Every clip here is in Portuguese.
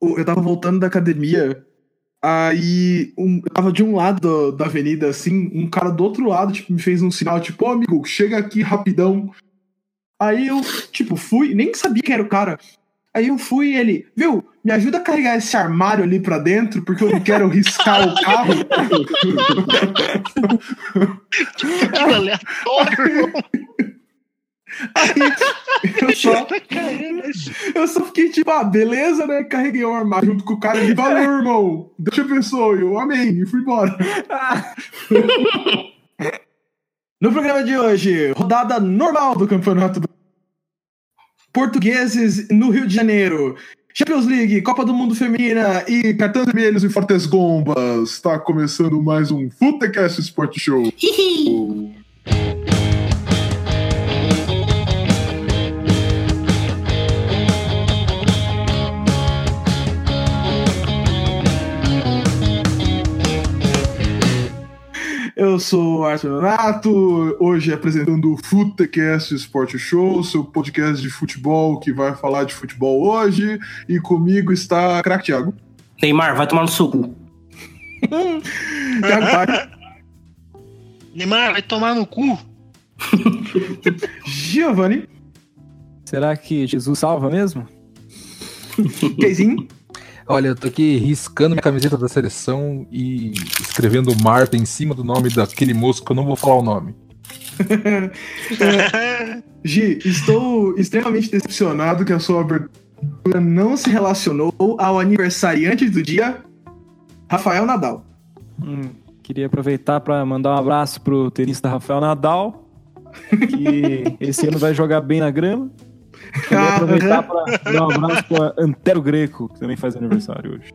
eu tava voltando da academia, aí um, eu tava de um lado do, da avenida, assim, um cara do outro lado, tipo, me fez um sinal, tipo, ô amigo, chega aqui rapidão. Aí eu, tipo, fui, nem sabia que era o cara. Aí eu fui e ele, viu, me ajuda a carregar esse armário ali pra dentro, porque eu não quero riscar o carro. Que aleatório. Aí eu só, eu só fiquei tipo, ah, beleza, né? Carreguei o armário junto com o cara e valeu, irmão. Deus te abençoe, eu amém, e fui embora. No programa de hoje, rodada normal do campeonato do Portugueses no Rio de Janeiro. Champions League, Copa do Mundo Feminina e Cartões Vermelhos e Fortes Gombas. Está começando mais um Futecast Sport Show. Eu sou o Arthur Donato, hoje apresentando o Futecast Sport Show, seu podcast de futebol que vai falar de futebol hoje. E comigo está Crack Thiago. Neymar, vai tomar no suco. Thiago Paes, Neymar, vai tomar no cu. Giovanni, Será que Jesus salva mesmo? Keizinho. Olha, eu tô aqui riscando minha camiseta da seleção e escrevendo Marta em cima do nome daquele moço que eu não vou falar o nome. Gi, estou extremamente decepcionado que a sua abertura não se relacionou ao aniversariante do dia, Rafael Nadal. Hum, queria aproveitar para mandar um abraço pro tenista Rafael Nadal, que esse ano vai jogar bem na grama. Queria aproveitar para dar um abraço pro Antero Greco, que também faz aniversário hoje.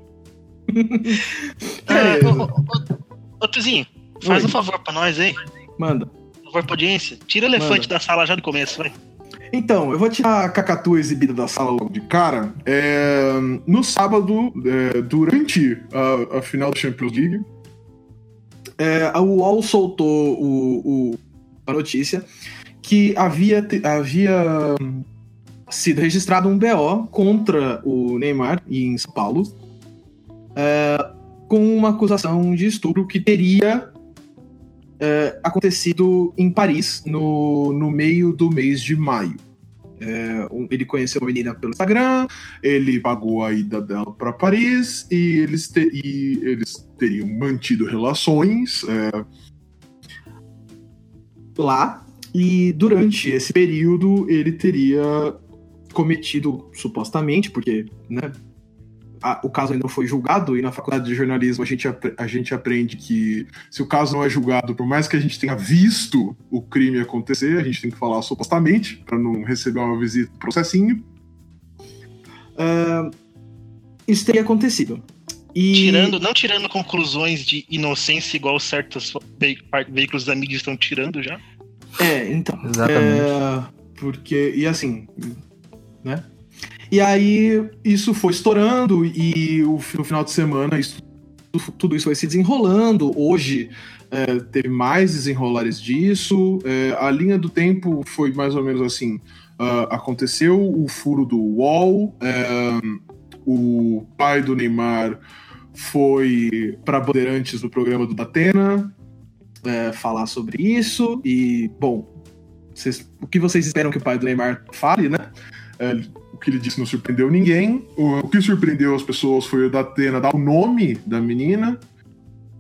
Ah, ô, ô, ô, ô, Tuzinho, faz Oi. um favor pra nós aí. Manda. Um favor pra audiência. Tira o elefante da sala já do começo, vai. Então, eu vou tirar a cacatua exibida da sala logo de cara. É, no sábado, é, durante a, a final da Champions League, é, a UOL soltou o- o- a notícia que havia, havia sido registrado um BO contra o Neymar em São Paulo é, com uma acusação de estupro que teria é, acontecido em Paris no, no meio do mês de maio. É, um- ele conheceu uma menina pelo Instagram, ele pagou a ida dela para Paris e eles, e eles teriam mantido relações lá. E durante esse período ele teria cometido, supostamente, porque né, a- o caso ainda não foi julgado, e na faculdade de jornalismo a gente, a gente aprende que se o caso não é julgado, por mais que a gente tenha visto o crime acontecer, a gente tem que falar supostamente, para não receber uma visita do processinho. Ah, isso teria acontecido. E... Tirando, não tirando conclusões de inocência igual certos ve- veículos da mídia estão tirando já. É, então. Exatamente. É, porque, e assim, né? E aí isso foi estourando e o, no final de semana isso- tudo isso vai se desenrolando. Hoje é, teve mais desenrolares disso. É, a linha do tempo foi mais ou menos assim. ah, aconteceu o furo do UOL, é, o pai do Neymar foi para Bandeirantes no programa do Datena é, falar sobre isso. E, bom, o que vocês esperam que o pai do Neymar fale, né? É, o que ele disse não surpreendeu ninguém. O, o que surpreendeu as pessoas foi o Datena dar o nome da menina,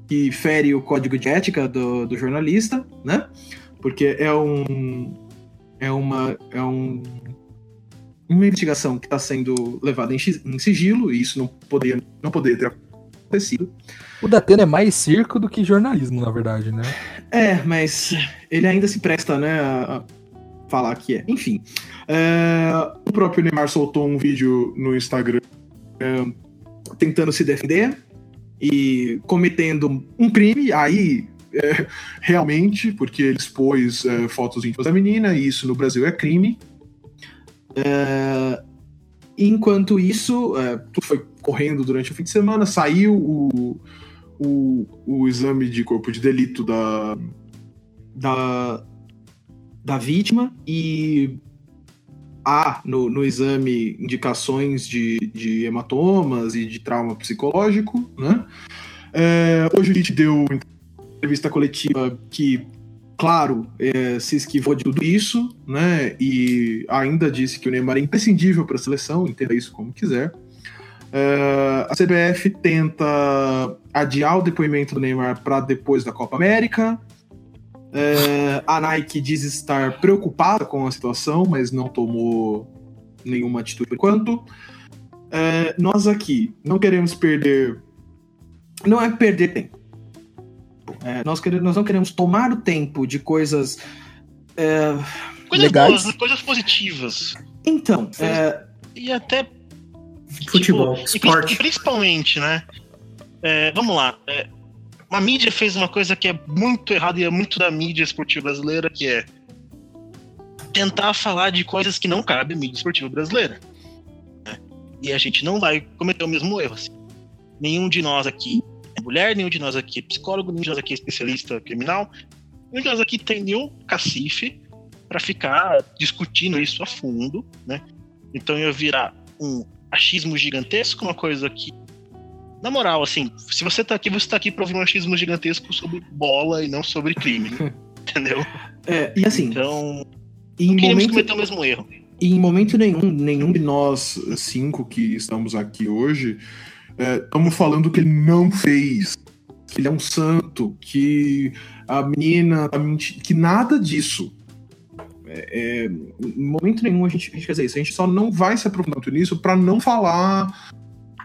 que fere o código de ética do, do jornalista, né? Porque é um. É uma. É um. Uma investigação que está sendo levada em, em sigilo, e isso não poderia, não poderia ter acontecido. O Datena é mais circo do que jornalismo, na verdade, né? É, mas ele ainda se presta, né, a falar que é. Enfim, é, o próprio Neymar soltou um vídeo no Instagram é, tentando se defender e cometendo um crime, aí é, realmente, porque ele expôs fotos íntimas da menina, e isso no Brasil é crime. Enquanto isso, tudo foi correndo durante o fim de semana, saiu o, o, o exame de corpo de delito da, da, da vítima e há no, no exame indicações de, de hematomas e de trauma psicológico, né? É, hoje a gente deu entrevista coletiva que, claro, é, se esquivou de tudo isso, né? E ainda disse que o Neymar é imprescindível para a seleção, entenda isso como quiser. É, a CBF tenta adiar o depoimento do Neymar para depois da Copa América. É, a Nike diz estar preocupada com a situação, mas não tomou nenhuma atitude por enquanto. É, nós aqui não queremos perder. Não é perder tempo. É, nós, queremos, nós não queremos tomar o tempo de coisas. é, Coisas legais. boas, né? coisas positivas. Então, é, E até. Futebol, tipo, e esporte. pri- principalmente, né? é, vamos lá. A mídia fez uma coisa que é muito errada e é muito da mídia esportiva brasileira, que é tentar falar de coisas que não cabem à mídia esportiva brasileira. né? E a gente não vai cometer o mesmo erro. assim. Nenhum de nós aqui é mulher, nenhum de nós aqui é psicólogo, nenhum de nós aqui é especialista criminal, nenhum de nós aqui tem nenhum cacife para ficar discutindo isso a fundo, né? Então ia virar um achismo gigantesco, uma coisa que na moral, assim, se você tá aqui, você tá aqui pra ouvir um achismo gigantesco sobre bola e não sobre crime, entendeu? é, e assim, Então, em não queríamos momento, cometer o mesmo erro. em momento nenhum, nenhum de nós cinco que estamos aqui hoje estamos falando que ele não fez, que ele é um santo, que a menina tá mentindo, que nada disso. É, é, em momento nenhum a gente, a gente quer dizer isso. A gente só não vai se aprofundar muito nisso para não falar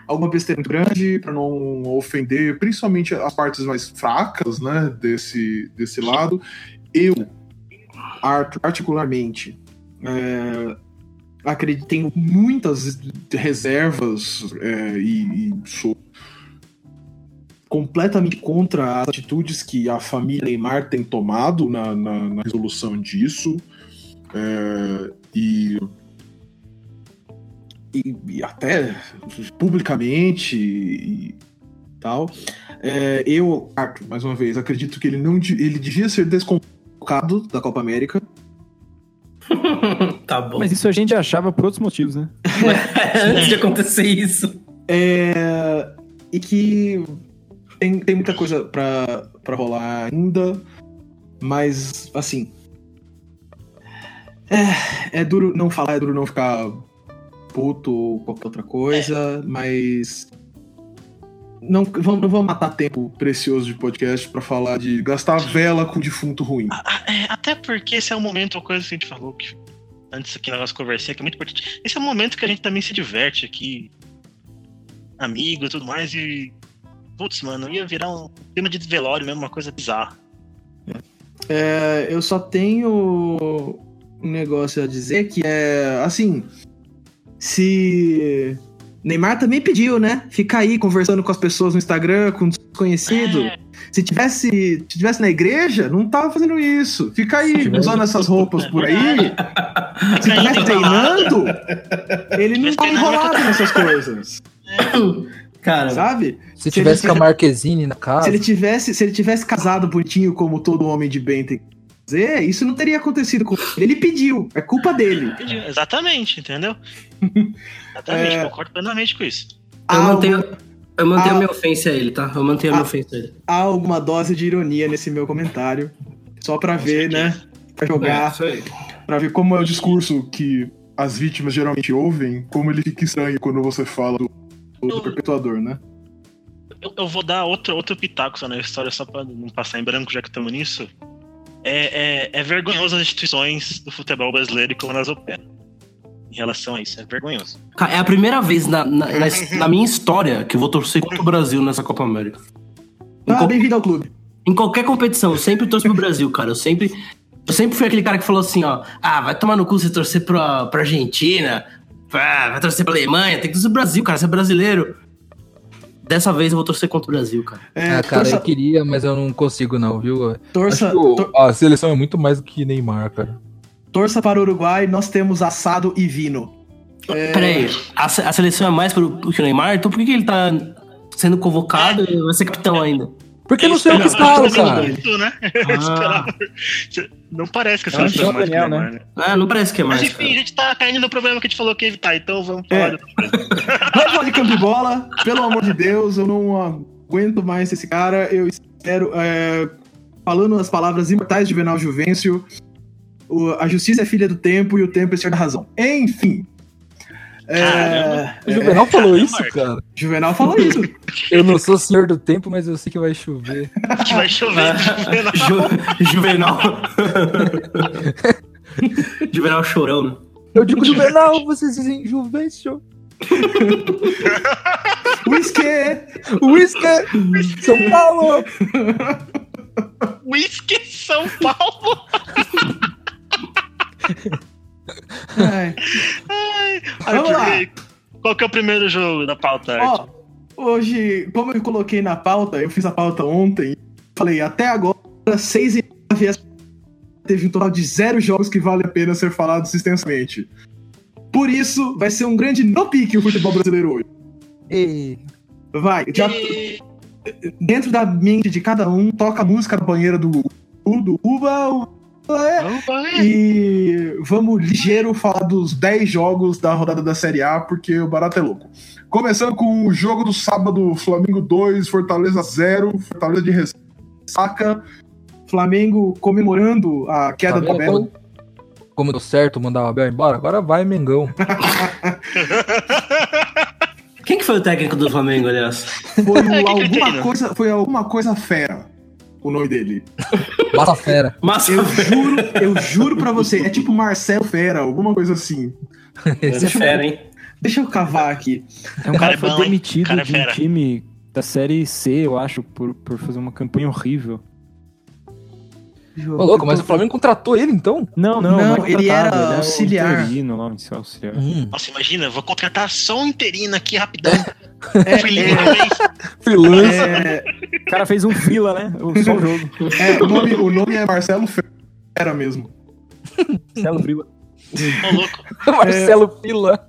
alguma besteira muito grande, para não ofender, principalmente as partes mais fracas, né, desse, desse lado. Eu, art- particularmente, é, acredito, tenho muitas reservas é, e, e sou completamente contra as atitudes que a família Neymar tem tomado na, na- na resolução disso. É, e, e, e até publicamente e tal. É, eu, Arthur, mais uma vez, acredito que ele não ele devia ser desconvocado da Copa América. tá bom. Mas isso a gente achava por outros motivos, né? Antes de acontecer isso. É, e que tem, tem muita coisa pra, pra rolar ainda, mas assim. É, é duro não falar, é duro não ficar puto ou qualquer outra coisa, mas. Não vamos, não vamos matar tempo precioso de podcast pra falar de gastar vela com defunto ruim. É, até porque esse é o momento, uma coisa que a gente falou que antes aqui na nossa conversinha, que é muito importante. Esse é o momento que a gente também se diverte aqui, amigo e tudo mais, e. Putz, mano, ia virar um tema de velório mesmo, uma coisa bizarra. É, eu só tenho um negócio a dizer que é assim. Se. Neymar também pediu, né? Fica aí conversando com as pessoas no Instagram, com desconhecido. É, Se tivesse, se tivesse na igreja, não tava fazendo isso. Fica aí, usando essas roupas por aí. Se tivesse treinando. ele não tá enrolado nessas coisas. Cara, Sabe? Se Se tivesse ele- com a Marquezine na casa. Se ele tivesse, se ele tivesse casado bonitinho como todo homem de bem tem isso não teria acontecido com ele. Ele pediu, é culpa dele. Exatamente, entendeu? Exatamente, É. concordo plenamente com isso. eu mantenho, eu mantenho a minha ofensa a ele, tá? Eu mantenho a minha ofensa a ele. há alguma dose de ironia nesse meu comentário. Só pra ver, né? Pra jogar, aí. pra ver como é o discurso que as vítimas geralmente ouvem, como ele fica estranho quando você fala do, do perpetuador, né? Eu, eu vou dar outro, outro pitaco só na história, só pra não passar em branco, já que estamos nisso. É, é, é vergonhoso as instituições do futebol brasileiro e como elas operam. Em relação a isso, é vergonhoso. Cara, é a primeira vez na, na, na- na minha história que eu vou torcer contra o Brasil nessa Copa América. Em, Ah, bem-vindo ao clube. em qualquer competição, eu sempre torço pro Brasil, cara. Eu sempre. Eu sempre fui aquele cara que falou assim, ó. Ah, vai tomar no cu você torcer pra, pra Argentina. Ah, vai torcer pra Alemanha. Tem que torcer pro Brasil, cara. Você é brasileiro. Dessa vez eu vou torcer contra o Brasil, cara. É, Ah, cara, torça, eu queria, mas eu não consigo não, viu? torça, Acho que o- tor- a seleção é muito mais do que Neymar, cara. torça para o Uruguai, nós temos assado e vino. É, Peraí, a, a seleção é mais pro, pro que o Neymar? Então por que, que ele tá sendo convocado e vai ser capitão ainda? Porque não sei o que esperava falo, cara. muito, né? Eu esperava- Não parece que Eu é o mais Daniel, Neymar, né? Ah, não parece que é Mas mais, enfim, cara. a gente tá caindo no problema que a gente falou que evitar, então vamos É. falar de outra coisa. Vamos falar de campo de bola. Pelo amor de Deus, eu não aguento mais esse cara. Eu espero. é, falando as palavras imortais de Venal Juvencio, a justiça é filha do tempo e o tempo é senhor da razão. Enfim. É. O Juvenal falou Caramba, isso, cara. Juvenal falou isso. Eu não sou senhor do tempo, mas eu sei que vai chover. Que vai chover. Juvenal. Ju- Juvenal. Juvenal chorão, né? Eu digo Juvenal, vocês dizem Juvencio. Whisky! Whisky! São Paulo! Whisky São Paulo. Ai. Vamos lá. Qual que é o primeiro jogo da pauta, Ó, hoje, como eu coloquei na pauta, eu fiz a pauta ontem, falei, até agora, 6 e 9 teve um total de zero jogos que vale a pena ser falados extensamente. Por isso, vai ser um grande no pique o futebol brasileiro hoje. E... Vai, já, E- dentro da mente de cada um, toca a música da banheira do, do Uba, é, e vamos ligeiro falar dos 10 jogos da rodada da Série A, porque o barato é louco. Começando com o jogo do sábado, Flamengo 2, Fortaleza 0, Fortaleza de ressaca. Flamengo comemorando a queda Tá do Abel. como, deu certo mandar o Abel embora? Agora vai, Mengão. Quem que foi o técnico do Flamengo, aliás? Foi, É, alguma coisa, foi alguma coisa fera o nome dele. Bata fera. Massa. Eu juro, eu juro pra você, é tipo Marcelo Fera, alguma coisa assim. Esse é fera, hein? Deixa eu cavar aqui. É um cara cara é que foi bom, demitido Cara é de um fera. time da série C, eu acho, por, por fazer uma campanha horrível. Ô, louco, mas o Flamengo contratou ele então? Não, não, Não, não é ele era é o auxiliar. interino lá, esse auxiliar. Hum. Nossa, imagina, eu vou contratar só um interino aqui rapidão. É, é? Freelancer. é, O cara fez um fila, né? O- Só o jogo. é, o, nome, o nome é Marcelo Fera mesmo. Marcelo Frila. Ô, louco. Marcelo Fila.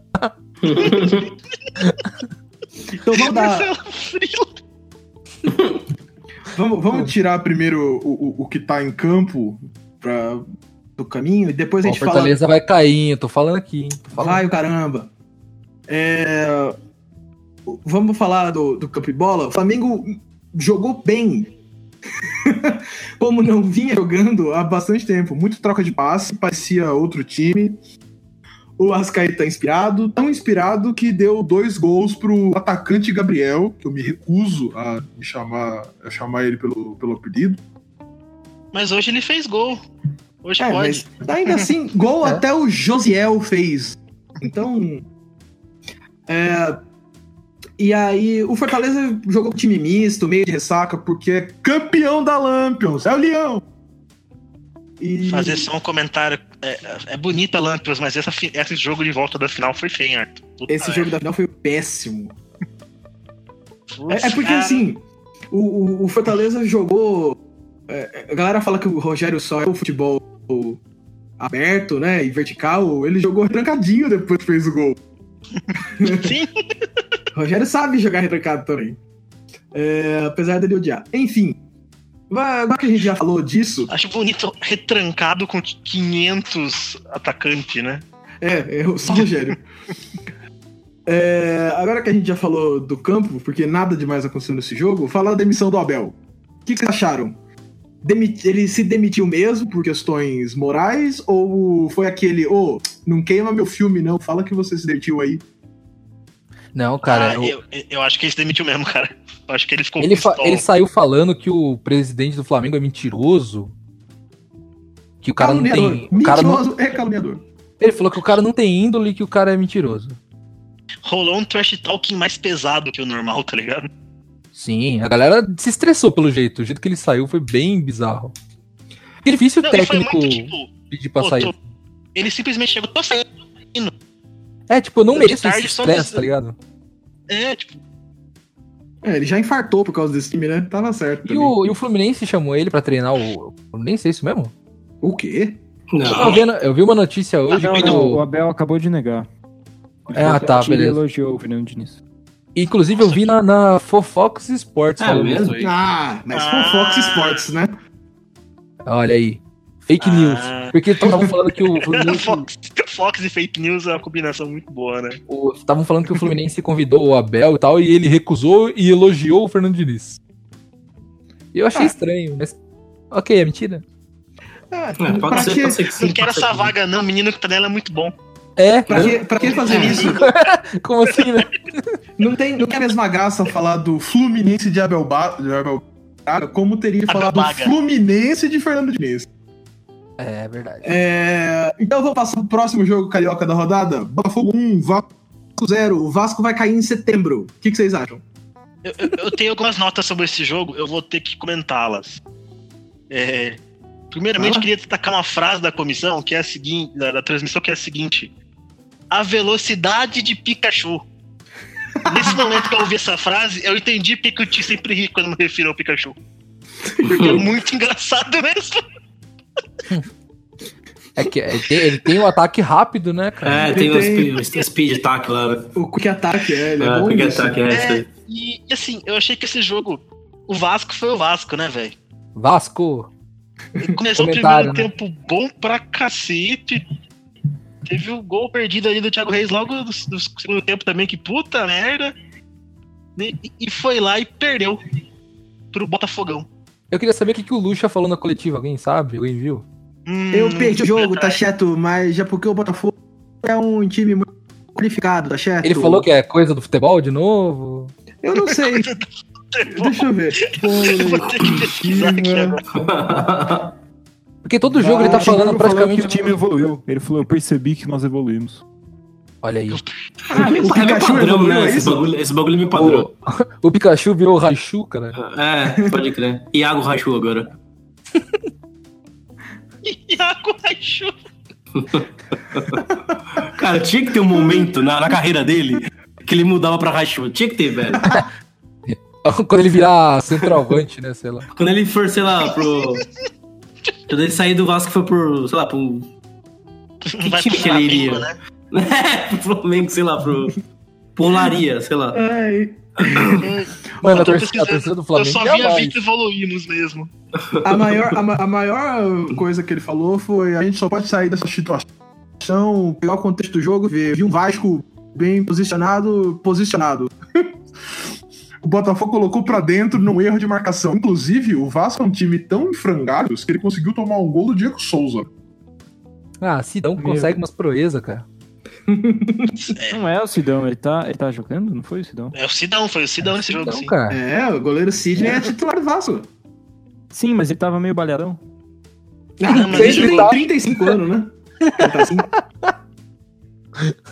Então vamos dar. Marcelo Frila. Vamos, vamos tirar primeiro o, o, o que tá em campo pra, do caminho e depois a gente fala. Fortaleza vai cair, eu tô falando aqui, hein? Tô falando. Vai o caramba. É, Vamos falar do, do campo de bola. O Flamengo jogou bem. Como não vinha jogando há bastante tempo. Muito troca de passe, parecia outro time. O Ascaeta inspirado, tão inspirado que deu dois gols pro atacante Gabriel, que eu me recuso a me chamar, a chamar ele pelo, pelo apelido. Mas hoje ele fez gol. Hoje É, pode. mas ainda assim, gol É. até o Josiel fez. Então. É, e aí, o Fortaleza jogou com time misto, meio de ressaca, porque é campeão da Lampions, é o Leão. E Fazer só um comentário. É, é bonita a Lampions, mas essa, esse jogo de volta da final foi feio, Arthur. Puta esse jogo da final foi péssimo. É, é porque Cara, assim, o, o- Fortaleza jogou. é, a galera fala que o Rogério só é o futebol aberto, né? E vertical. Ele jogou trancadinho depois que fez o gol. Sim, Rogério sabe jogar retrancado também. É, apesar dele odiar. Enfim. Agora que a gente já falou disso, acho bonito retrancado com 500 atacantes, né? é, é só o Rogério. É, agora que a gente já falou do campo, porque nada demais aconteceu nesse jogo, falar da demissão do Abel. O que, que vocês acharam? Ele se demitiu mesmo por questões morais? Ou foi aquele, ô, não queima meu filme, não, fala que você se demitiu aí? Não, cara, Ah, eu- eu, eu acho que ele se demitiu mesmo, cara. Eu acho que ele ficou ele, fa- ele saiu falando que o presidente do Flamengo é mentiroso. Que o cara não tem. O cara não, Mentiroso é caluniador. ele falou que o cara não tem índole e que o cara é mentiroso. Rolou um trash talking mais pesado que o normal, tá ligado? Sim, a galera se estressou pelo jeito. O jeito que ele saiu foi bem bizarro. Difícil o Não, técnico muito tipo. pedir pra pô, sair. tô- Ele simplesmente chegou, tô saindo. É, tipo, eu não mereço tarde esse nesse- tá ligado? É, tipo, É, ele já infartou por causa desse time, né? Tava certo. E o, e o Fluminense chamou ele pra treinar o. Eu nem sei isso mesmo. o quê? Eu, Não. vi, eu vi uma notícia hoje Não, que não, o o. Abel acabou de negar. Ah, tá, Ele beleza. elogiou o Fernando Diniz. Inclusive, eu vi na, na Fofox Sports É mesmo? Ah, mas Ah. foi Fox Sports, né? Olha aí. Fake Ah. news. Porque estavam falando que o Fluminense. Fox, Fox e fake news é uma combinação muito boa, né? Estavam falando que o Fluminense convidou o Abel e tal, e ele recusou e elogiou o Fernando Diniz. Eu achei Ah. estranho, mas. Ok, é mentira? Ah, É, pra, pode, ser, que, pode ser que sim. Não quero essa vaga, não. O menino que tá nela é muito bom. É? pra, que, pra que fazer isso? Como assim, né? Não tem, não tem a mesma graça falar do Fluminense de Abel, ba de Abel Braga como teria Abel falar do. Fluminense de Fernando Diniz. É verdade. É, então vamos passar pro próximo jogo carioca da rodada. Botafogo 1, Vasco 0. O Vasco vai cair em setembro. O que, que vocês acham? Eu, eu- eu tenho algumas notas sobre esse jogo, eu vou ter que comentá-las. É, primeiramente, Fala. queria destacar uma frase da comissão, que é a seguinte, da, da transmissão, que é a seguinte: A velocidade de Pikachu. Nesse momento que eu ouvi essa frase, eu entendi porque o Ti sempre ri quando me refiro ao Pikachu. Porque é muito engraçado mesmo. É que ele tem, ele tem um ataque rápido, né, cara? É, tem Tem- os speed, speed attack lá. né? O Quick Attack, é, ele é, É, bom quick attack, é, isso aí. E, assim, eu achei que esse jogo, o Vasco foi o Vasco, né, velho? Vasco. Começou o primeiro tempo bom pra cacete. Teve o gol perdido ali do Thiago Reis logo no, no segundo tempo também, que puta merda. E, e foi lá e perdeu pro Botafogão. Eu queria saber o que, que o Lucha falou na coletiva. Alguém sabe? Alguém viu? Hum, Eu perdi o jogo, tá certo, mas já porque o Botafogo é um time muito qualificado, tá certo? Ele falou que é coisa do futebol de novo. Eu não sei. Deixa eu ver. Agora. Porque todo jogo ele tá Ah, falando Falou praticamente. que o time evoluiu. Ele falou, eu percebi que nós evoluímos. Olha aí. Ah, é O é Pikachu padrão, evoluiu, né? é Esse bagulho, esse bagulho é meio padrão. O, o Pikachu virou Raichu, cara. É, pode crer. Iago Rachu agora. Iago Raichu. Cara, tinha que ter um momento na, na carreira dele que ele mudava pra Rachu. Tinha que ter, velho. Quando ele virar centroavante, né? Sei lá. Quando ele for, sei lá, pro. Quando ele sair do Vasco foi pro. sei lá, pro. Que Vai time que ele iria? Né? É, pro Flamengo, sei lá, pro. Pro Olaria, sei lá. Ai, Mano, Eu a torcida, a torcida do Eu Flamengo só é vi a evoluímos mesmo. a, maior, a, a maior coisa que ele falou foi: a gente só pode sair dessa situação, pegar o contexto do jogo, ver, vi um Vasco bem posicionado, posicionado. O Botafogo colocou pra dentro num erro de marcação. Inclusive, o Vasco é um time tão frangalhos que ele conseguiu tomar um gol do Diego Souza. Ah, Sidão consegue umas proezas, cara. Não é o Sidão, ele tá, ele tá jogando? Não foi o Sidão? É o Sidão, foi o Sidão nesse jogo, Sidão, sim. cara. É, o goleiro Sidney é titular do Vasco. Sim, mas ele tava meio balhadão. Ah, mas Tem ele tem tá- 35 anos, né? Tá assim.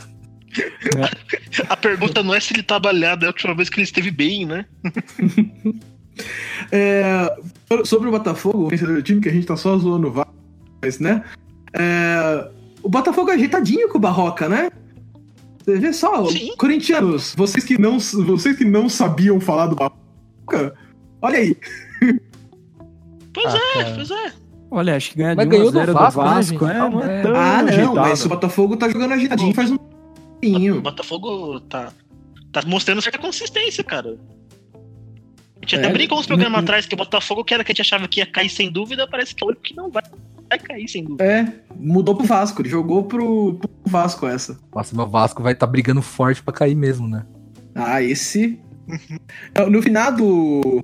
A pergunta não é se ele tá balhado, é a última vez que ele esteve bem, né? É, sobre o Botafogo, o vencedor do time, que a gente tá só zoando o Vasco, mas, né? É, o Botafogo é ajeitadinho com o Barroca, né? Você vê só, Sim. corintianos, vocês que, não, vocês que não sabiam falar do Barroca, olha aí. Pois Ah, é, cara. pois é. Olha, acho que ganhar Mas de 1 ganhou a do 0 do Vasco, Vasco, né, gente? é, não é tão ah, não, ajeitado. mas o Botafogo tá jogando ajeitadinho faz um O tempinho. Botafogo tá, tá mostrando certa consistência, cara. A gente É, até brincou uns programas atrás que o Botafogo, que era que a gente achava que ia cair sem dúvida, parece que é o único que não vai, vai cair sem dúvida. É, mudou pro Vasco, ele jogou pro, pro Vasco essa. Nossa, meu Vasco vai estar brigando forte pra cair mesmo, né? Ah, esse. no final do.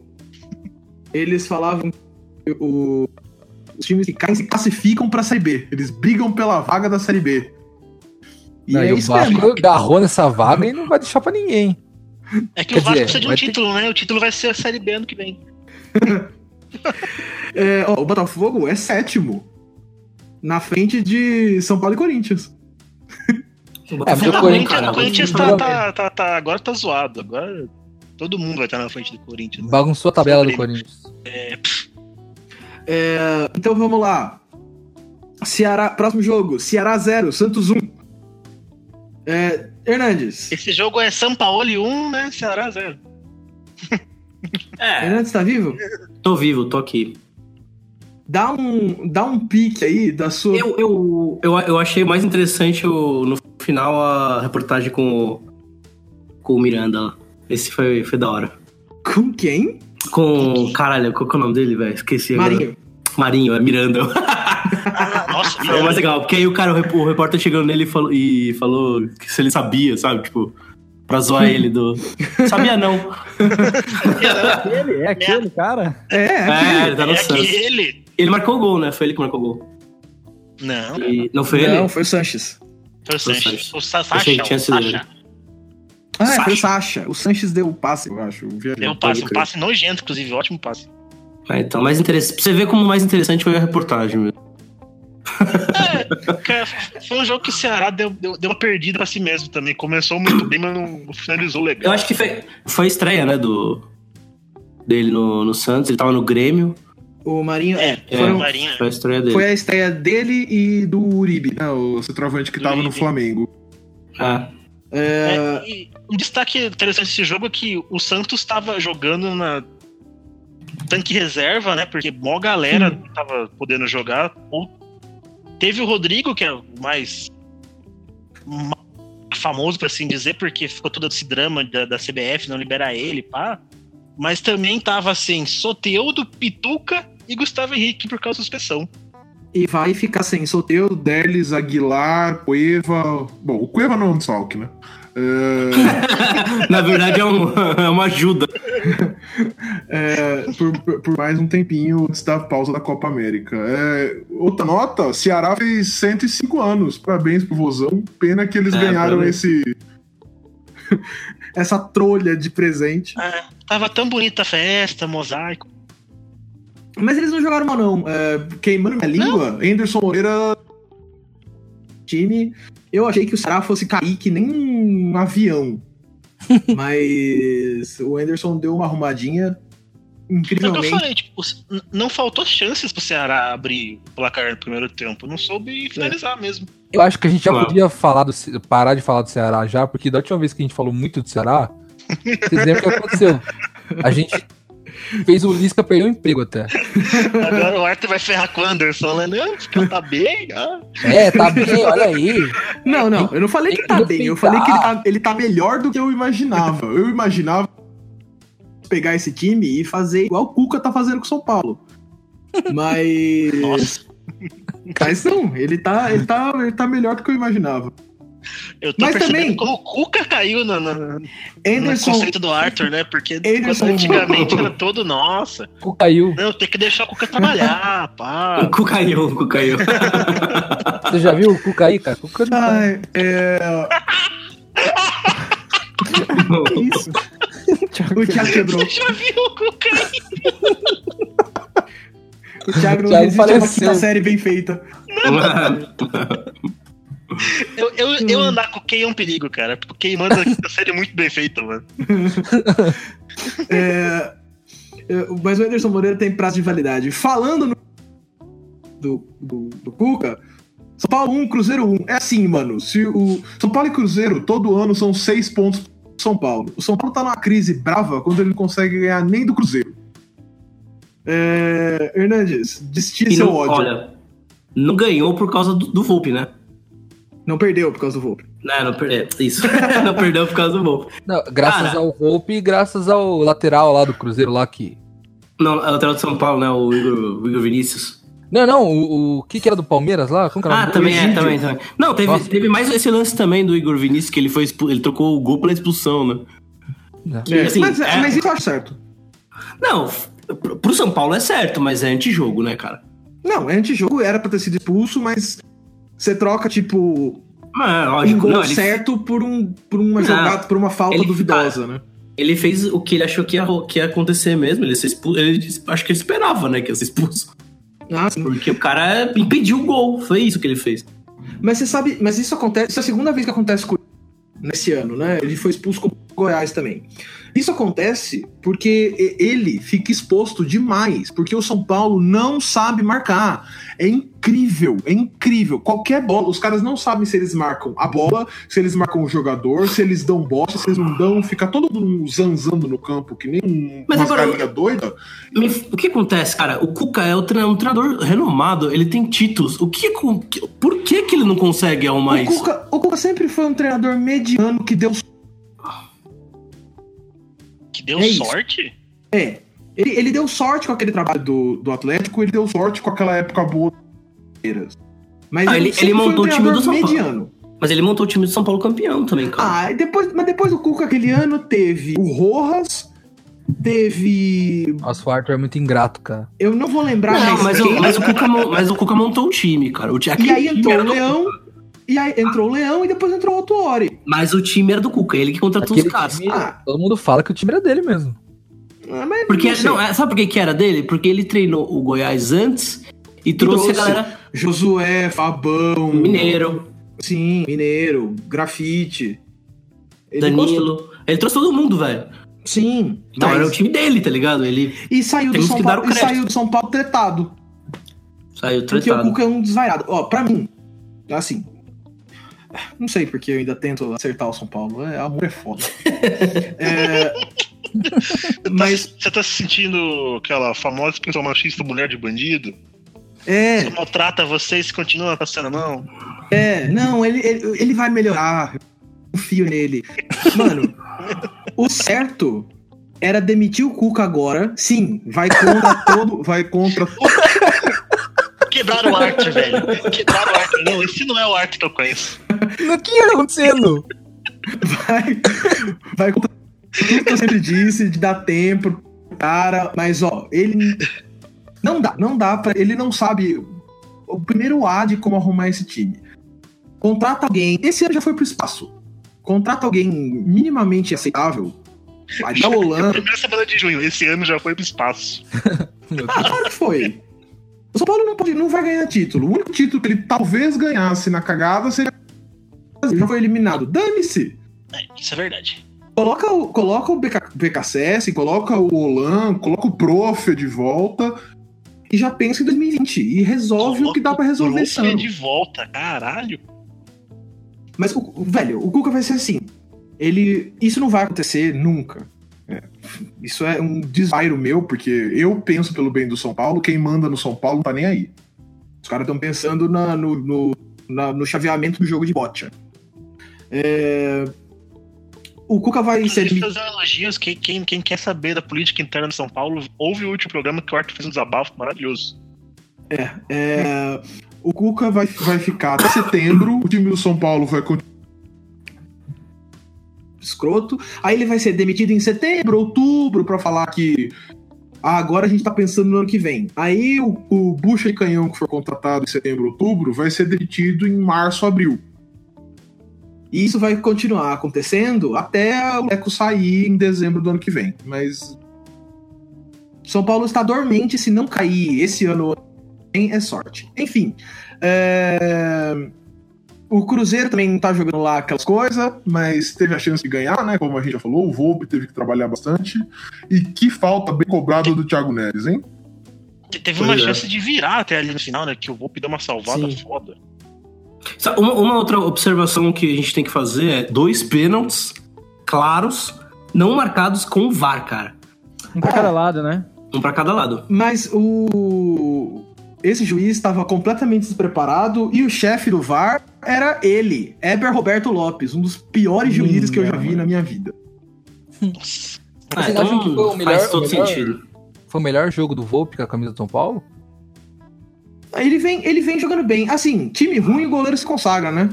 Eles falavam que o- os times que caem se classificam pra Série B. Eles brigam pela vaga da Série B. E Não, é e o Vasco mesmo. agarrou nessa vaga e não vai deixar pra ninguém. É que Quer o Vasco dizer, precisa de um vai ter- título, né? O título vai ser a Série B ano que vem. É, ó, o Botafogo é sétimo. Na frente de São Paulo e Corinthians. É, mas o Corinthians- o Corinthians tá, tá, tá, tá- agora tá zoado. Agora todo mundo vai estar na frente do Corinthians. né? Bagunçou a tabela do Corinthians. É, então vamos lá. Ceará, próximo jogo: Ceará 0, Santos 1. É, Hernandes. Esse jogo é São Paulo 1, né? Ceará 0. É, Hernandes tá vivo? tô vivo, tô aqui. Dá um, dá um pique aí da sua. Eu, eu, eu, eu achei mais interessante o- no final a reportagem com o, com o Miranda lá. Esse foi, foi da hora. Com quem? Com. Caralho, qual que é o nome dele, velho? Esqueci agora. Marinho. Marinho, é Miranda. Nossa, Foi mais legal, porque aí o cara, o rep- o repórter chegando nele e falou, e falou que se ele sabia, sabe? Tipo, pra zoar ele do. Sabia não. Ele é aquele cara? É, é. É, ele tá no é aquele. Ele marcou o gol, né? Foi ele que marcou o gol. Não, E não foi Não, ele? foi o Sanches. foi o o Sanches. O Sa- Achei Sacha, que tinha o sido Sacha. ele. Ah, é, foi o Sacha. Sacha. O Sanches deu o passe, eu acho. Eu. Deu um passe, um passe nojento, inclusive, ótimo passe. Ah, então, mais interessante. Pra você ver como o mais interessante foi a reportagem mesmo. Cara, foi um jogo que o Ceará deu, deu, deu uma perdida pra si mesmo também. Começou muito bem, mas não não finalizou Eu legal. acho que foi, foi a estreia, né, do. dele no, no Santos. Ele tava no Grêmio. O Marinho. É, É, foi o Marinho. Foi a estreia dele. Foi a estreia dele e do Uribe, né, o centroavante que Do tava no Uribe. Flamengo. Ah, É, É, um destaque interessante desse jogo é que o Santos estava jogando na tanque reserva, né? Porque mó galera não tava podendo jogar. Teve o Rodrigo, que é o mais ma- famoso, por assim dizer, porque ficou todo esse drama da, da CBF não liberar ele, pá. Mas também tava assim, Soteudo, Pituca e Gustavo Henrique por causa da suspensão. E vai ficar sem Soteudo, Delis, Aguilar, Cueva. Bom, o Cueva não é um desfalque, né? É, na verdade é, um- é uma ajuda. é, por, por- mais um tempinho antes da pausa da Copa América. É, outra nota: Ceará fez 105 anos. Parabéns pro Vozão. Pena que eles É, ganharam esse. essa trolha de presente. Ah, tava tão bonita a festa, mosaico. Mas eles não jogaram mal, não. É, queimando minha língua, Anderson Moreira. Time. Eu achei que o Ceará fosse cair que nem um avião. Mas o Anderson deu uma arrumadinha É o que eu incrivelmente. falei, tipo, não faltou chances pro Ceará abrir o placar no primeiro tempo. Não soube finalizar mesmo. Eu acho que a gente já Claro. podia falar do, parar de falar do Ceará já, porque da última vez que a gente falou muito do Ceará, vocês lembram o que aconteceu? A gente fez o Lisca perder o emprego até. Agora o Arthur vai ferrar com o Anderson, né? Não, tá bem. Ah. É, tá bem, olha aí. Não, não, eu não falei que tá bem, eu falei que ele tá, ele tá melhor do que eu imaginava. Eu imaginava pegar esse time e fazer igual o Cuca tá fazendo com o São Paulo. Mas. Nossa. Mas não, ele tá, ele, tá, ele tá melhor do que eu imaginava. Eu tô Mas percebendo também- como o Cuca caiu no, no- no Anderson, conceito do Arthur, né? Porque Anderson- antigamente era todo, nossa, O caiu. não, tem que deixar o Cuca trabalhar, O pá. cu caiu, o cu caiu. Você já viu o Cuca aí, cara? O Cuca não Ai, é. que isso? O Thiago quebrou. Você já viu o Cuca aí? O Thiago não Thiago resiste a uma quinta série bem feita. Eu, eu, eu andar com o Kay é um perigo, cara. Porque o Kay manda a série muito bem feita, mano. É, é, mas o Anderson Moreira tem prazo de validade. Falando no, do, do, do Cuca, São Paulo 1, Cruzeiro 1. É assim, mano. Se o São Paulo e Cruzeiro todo ano são seis pontos pro São Paulo. O São Paulo tá numa crise brava quando ele não consegue ganhar nem do Cruzeiro. É, Hernandes, destile seu não, ódio. olha, não ganhou por causa do, do Volpe, né? Não perdeu por causa do Volpe. Não, não perdeu. Isso. não perdeu por causa do Volpe. Não, graças Cara. ao Volpe e graças ao lateral lá do Cruzeiro lá que. Não, é o lateral de São Paulo, né? O Igor, o Igor Vinícius. Não, não, o, o que que era do Palmeiras lá? Como que era o Ah, também é, também, também. Não, teve, Nossa. teve mais esse lance também do Igor Vinícius, que ele foi expu- ele trocou o gol pela expulsão, né? Que, assim, mas, é- mas isso eu acho certo. Não, pro pro São Paulo é certo, mas é antijogo, né, cara? Não, é antijogo, era pra ter sido expulso, mas você troca, tipo, Mas, é, um gol não, ele, certo por, um, por uma Não, jogada, por uma falta ele- duvidosa, né? ele fez o que ele achou que ia, que ia acontecer mesmo. Ele, expulso, ele acho que ele esperava, né, que ia ser expulso. Ah, sim. Porque o cara impediu o gol. Foi isso que ele fez. Mas você sabe, mas isso acontece, isso é a segunda vez que acontece com nesse ano, né? Ele foi expulso com Goiás também. Isso acontece porque ele fica exposto demais, porque o São Paulo não sabe marcar. É incrível, é incrível. Qualquer bola, os caras não sabem se eles marcam a bola, se eles marcam o jogador, se eles dão bosta, se eles não dão, fica todo mundo zanzando no campo que nem um, Mas agora- galinha doida. Me- O que acontece, cara? O Cuca é tre- um treinador renomado, ele tem títulos. O que, que- por que, que ele não consegue algo mais? O Cuca, o Cuca sempre foi um treinador mediano que deu Que deu É isso. sorte? É. Ele, ele deu sorte com aquele trabalho do, do Atlético, ele deu sorte com aquela época boa do Palmeiras. Mas Ah, ele- ele foi um montou o time do São Paulo. mediano. Mas ele montou o time do São Paulo campeão também, cara. Ah, e depois, mas depois do Cuca aquele ano teve o Rojas, teve. Nossa, o Arthur é muito ingrato, cara. Eu não vou lembrar não, mais mas, o, mas, o Cuca, mas o Cuca montou o time, cara. O, E aí entrou o do Leão. Cuca. E aí entrou o Leão e depois entrou o Autuori. Mas o time era do Cuca, ele que contratou Aquele os caras. time, Ah. todo mundo fala que o time era dele mesmo. Ah, mas Porque, não sei. não, é- sabe por que, que era dele? Porque ele treinou o Goiás antes e trouxe, trouxe. a galera Josué, Fabão. mineiro, Sim, Mineiro, Grafite. Ele gostou- Danilo. Ele trouxe todo mundo, velho. Sim. Então mas- era o time dele, tá ligado? Ele E saiu do Temos São que dar Paulo. E crédito. saiu do São Paulo tretado. saiu Porque o. Cuca é um desvairado. Ó, pra mim, assim. Não sei porque eu ainda tento acertar o São Paulo. É, amor é foda. É, mas, Você tá se sentindo aquela famosa expressão machista mulher de bandido? é, Você maltrata você e se continua passando a mão? é, não, ele, ele, ele vai melhorar. Eu confio nele. Mano, o certo era demitir o Cuca agora. Sim, vai contra todo. Vai contra. Quebraram o arte, velho. Quebraram o arte. Não, esse não é o arte que eu conheço. O que tá acontecendo? Vai, vai contra tudo que eu sempre disse, de dar tempo pro cara, mas ó, ele não dá, não dá para ele não sabe o primeiro A de como arrumar esse time. Contrata alguém, esse ano já foi pro espaço. Contrata alguém minimamente aceitável. Vai dar Holanda. Primeira semana de junho, esse ano já foi pro espaço. Ah, claro que foi. O São Paulo não, pode, não vai ganhar título. O único título que ele talvez ganhasse na cagada seria. Já foi eliminado. Dane-se! É, isso é verdade. Coloca o, coloca o BK, BKSS, coloca o Olan, coloca o Prof de volta e já pensa em 2020 e resolve o que dá pra resolver esse Coloca ano. de volta, caralho. Mas, o, o- velho, o Cuca vai ser assim. Ele. Isso não vai acontecer nunca. É, isso é um desvairo meu, porque eu penso pelo bem do São Paulo, quem manda no São Paulo não tá nem aí. Os caras estão pensando na- no, no, na- no chaveamento do jogo de bocha. É, o Cuca vai ser elogios, quem, quem, quem quer saber da política interna de São Paulo, ouve o último programa que o Arthur fez um desabafo maravilhoso. É, o Cuca vai, vai ficar até setembro, o time do São Paulo vai continuar escroto. Aí ele vai ser demitido em setembro, outubro, pra falar que ah, agora a gente tá pensando no ano que vem. Aí o, o Bucha e Canhão, que foi contratado em setembro, outubro, vai ser demitido em março, abril. E isso vai continuar acontecendo até o Leco sair em dezembro do ano que vem. Mas São Paulo está dormente, se não cair esse ano tem é sorte. Enfim. é, O Cruzeiro também não tá jogando lá aquelas coisas, mas teve a chance de ganhar, né? Como a gente já falou, o Volpe teve que trabalhar bastante. E que falta bem cobrada do Thiago Neves, hein? Te- Teve Pois uma é. chance de virar até ali no final, né? Que o Volpe deu uma salvada Sim. foda. Uma, uma outra observação que a gente tem que fazer é dois pênaltis claros, não marcados com o VAR, cara. Um pra cada lado, né? Um pra cada lado. Mas o. Esse juiz estava completamente despreparado e o chefe do VAR era ele, Eber Roberto Lopes, um dos piores Minha juízes que eu já vi mãe. na minha vida. Ah, Vocês acham que foi o melhor- faz todo o melhor- sentido. Foi o melhor jogo do Volpe com a camisa do São Paulo? Ele vem, ele vem jogando bem. Assim, time ruim, o goleiro se consagra, né?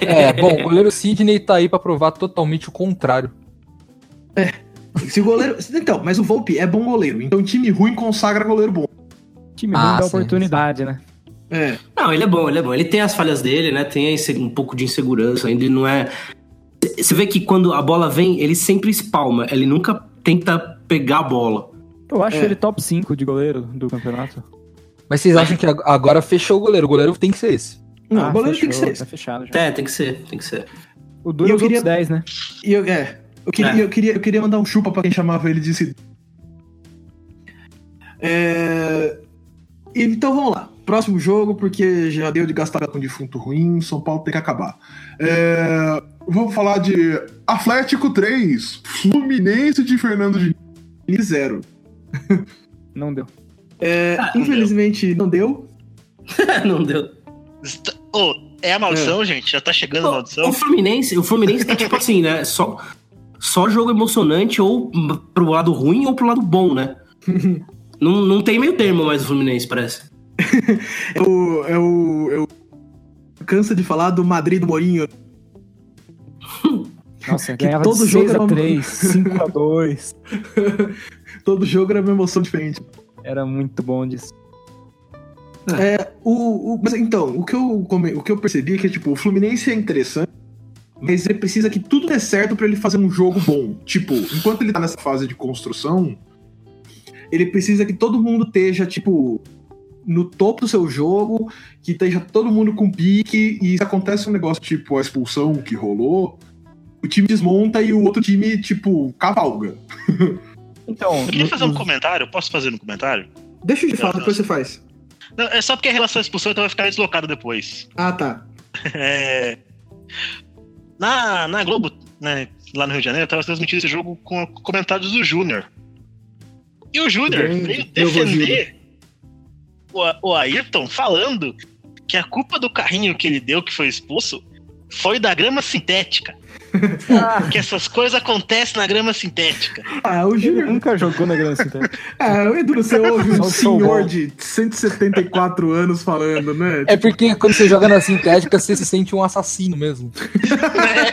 É, bom, o goleiro Sidney tá aí pra provar totalmente o contrário. Se o goleiro. Então, mas o Volpe é bom goleiro. Então, time ruim consagra goleiro bom. Time Ah, não dá sim, oportunidade, né? É. Não, ele é bom, ele é bom. Ele tem as falhas dele, né? Tem um pouco de insegurança ainda. Ele não é. Você vê que quando a bola vem, ele sempre espalma. Ele nunca tenta pegar a bola. Eu acho É. ele top 5 de goleiro do campeonato. Mas vocês acham que ag- agora fechou o goleiro? O goleiro tem que ser esse. Não, Ah, o goleiro tem que fechou, ser esse. Tá fechado já. É, tem que ser, tem que ser. O duro é os queria- outros 10, né? E eu, é, eu queria, É. Eu, queria, eu queria mandar um chupa pra quem chamava ele de. É, Então vamos lá. Próximo jogo, porque já deu de gastar com defunto ruim, São Paulo tem que acabar. É, Vamos falar de Atlético 3, Fluminense de Fernando Diniz 0. Não deu. É, Ah, não infelizmente não deu. não deu. Ô, é a maldição, gente? Já tá chegando a O maldição? Fluminense, o Fluminense tá tipo assim, né? Só. só jogo emocionante, ou pro lado ruim ou pro lado bom, né? não, não tem meio termo mais o Fluminense, parece. É o, é o, é o- Cansa de falar do Madrid do Mourinho. Nossa, Que ganhava todo jogo 6 era a uma- 3 5 a 2 Todo jogo era uma emoção diferente. Era muito bom disso. É, o, o- mas então, o que, eu, o que eu percebi é que, tipo, o Fluminense é interessante, mas ele precisa que tudo dê certo pra ele fazer um jogo bom. Tipo, enquanto ele tá nessa fase de construção, ele precisa que todo mundo esteja, tipo, no topo do seu jogo, que esteja todo mundo com pique, e se acontece um negócio tipo a expulsão que rolou, o time desmonta e o outro time, tipo, cavalga. Então, Eu queria fazer um comentário, posso fazer um comentário? Deixa eu te falar, depois você faz. Não, é só porque é relação à expulsão, então vai ficar deslocado depois. Ah, tá. É, Na, na Globo, né, lá no Rio de Janeiro, tava transmitindo esse jogo com comentários do Júnior. E o Júnior veio defender o, A- o Ayrton falando que a culpa do carrinho que ele deu, que foi expulso, foi da grama sintética. Que essas coisas acontecem na grama sintética. Ah, o Júnior. nunca jogou na Grande Sintética. Ah, o Edu, você ouve um o senhor de 174 anos falando, né? É porque quando você joga na sintética, você se sente um assassino mesmo.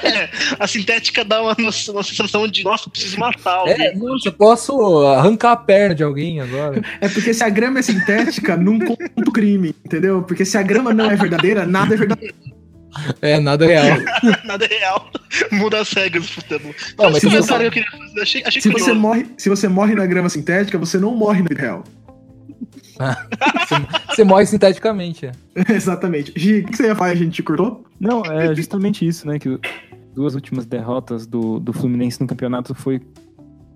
É, a sintética dá uma, noção- uma sensação de, nossa, preciso matar alguém. É, nossa, eu posso arrancar a perna de alguém agora. É porque se a grama é sintética, não conta o crime, entendeu? Porque se a grama não é verdadeira, nada é verdadeiro. É, nada real. Nada é real. Muda as regras do futebol. Não, mas se você- eu queria fazer, achei, achei Se você, morre, se você morre na grama sintética, você não morre na vida real. Você morre sinteticamente. é. Exatamente. Gi, o que você ia falar? A gente te cortou? Não, é justamente isso, né? Que duas últimas derrotas do, do Fluminense no campeonato foi.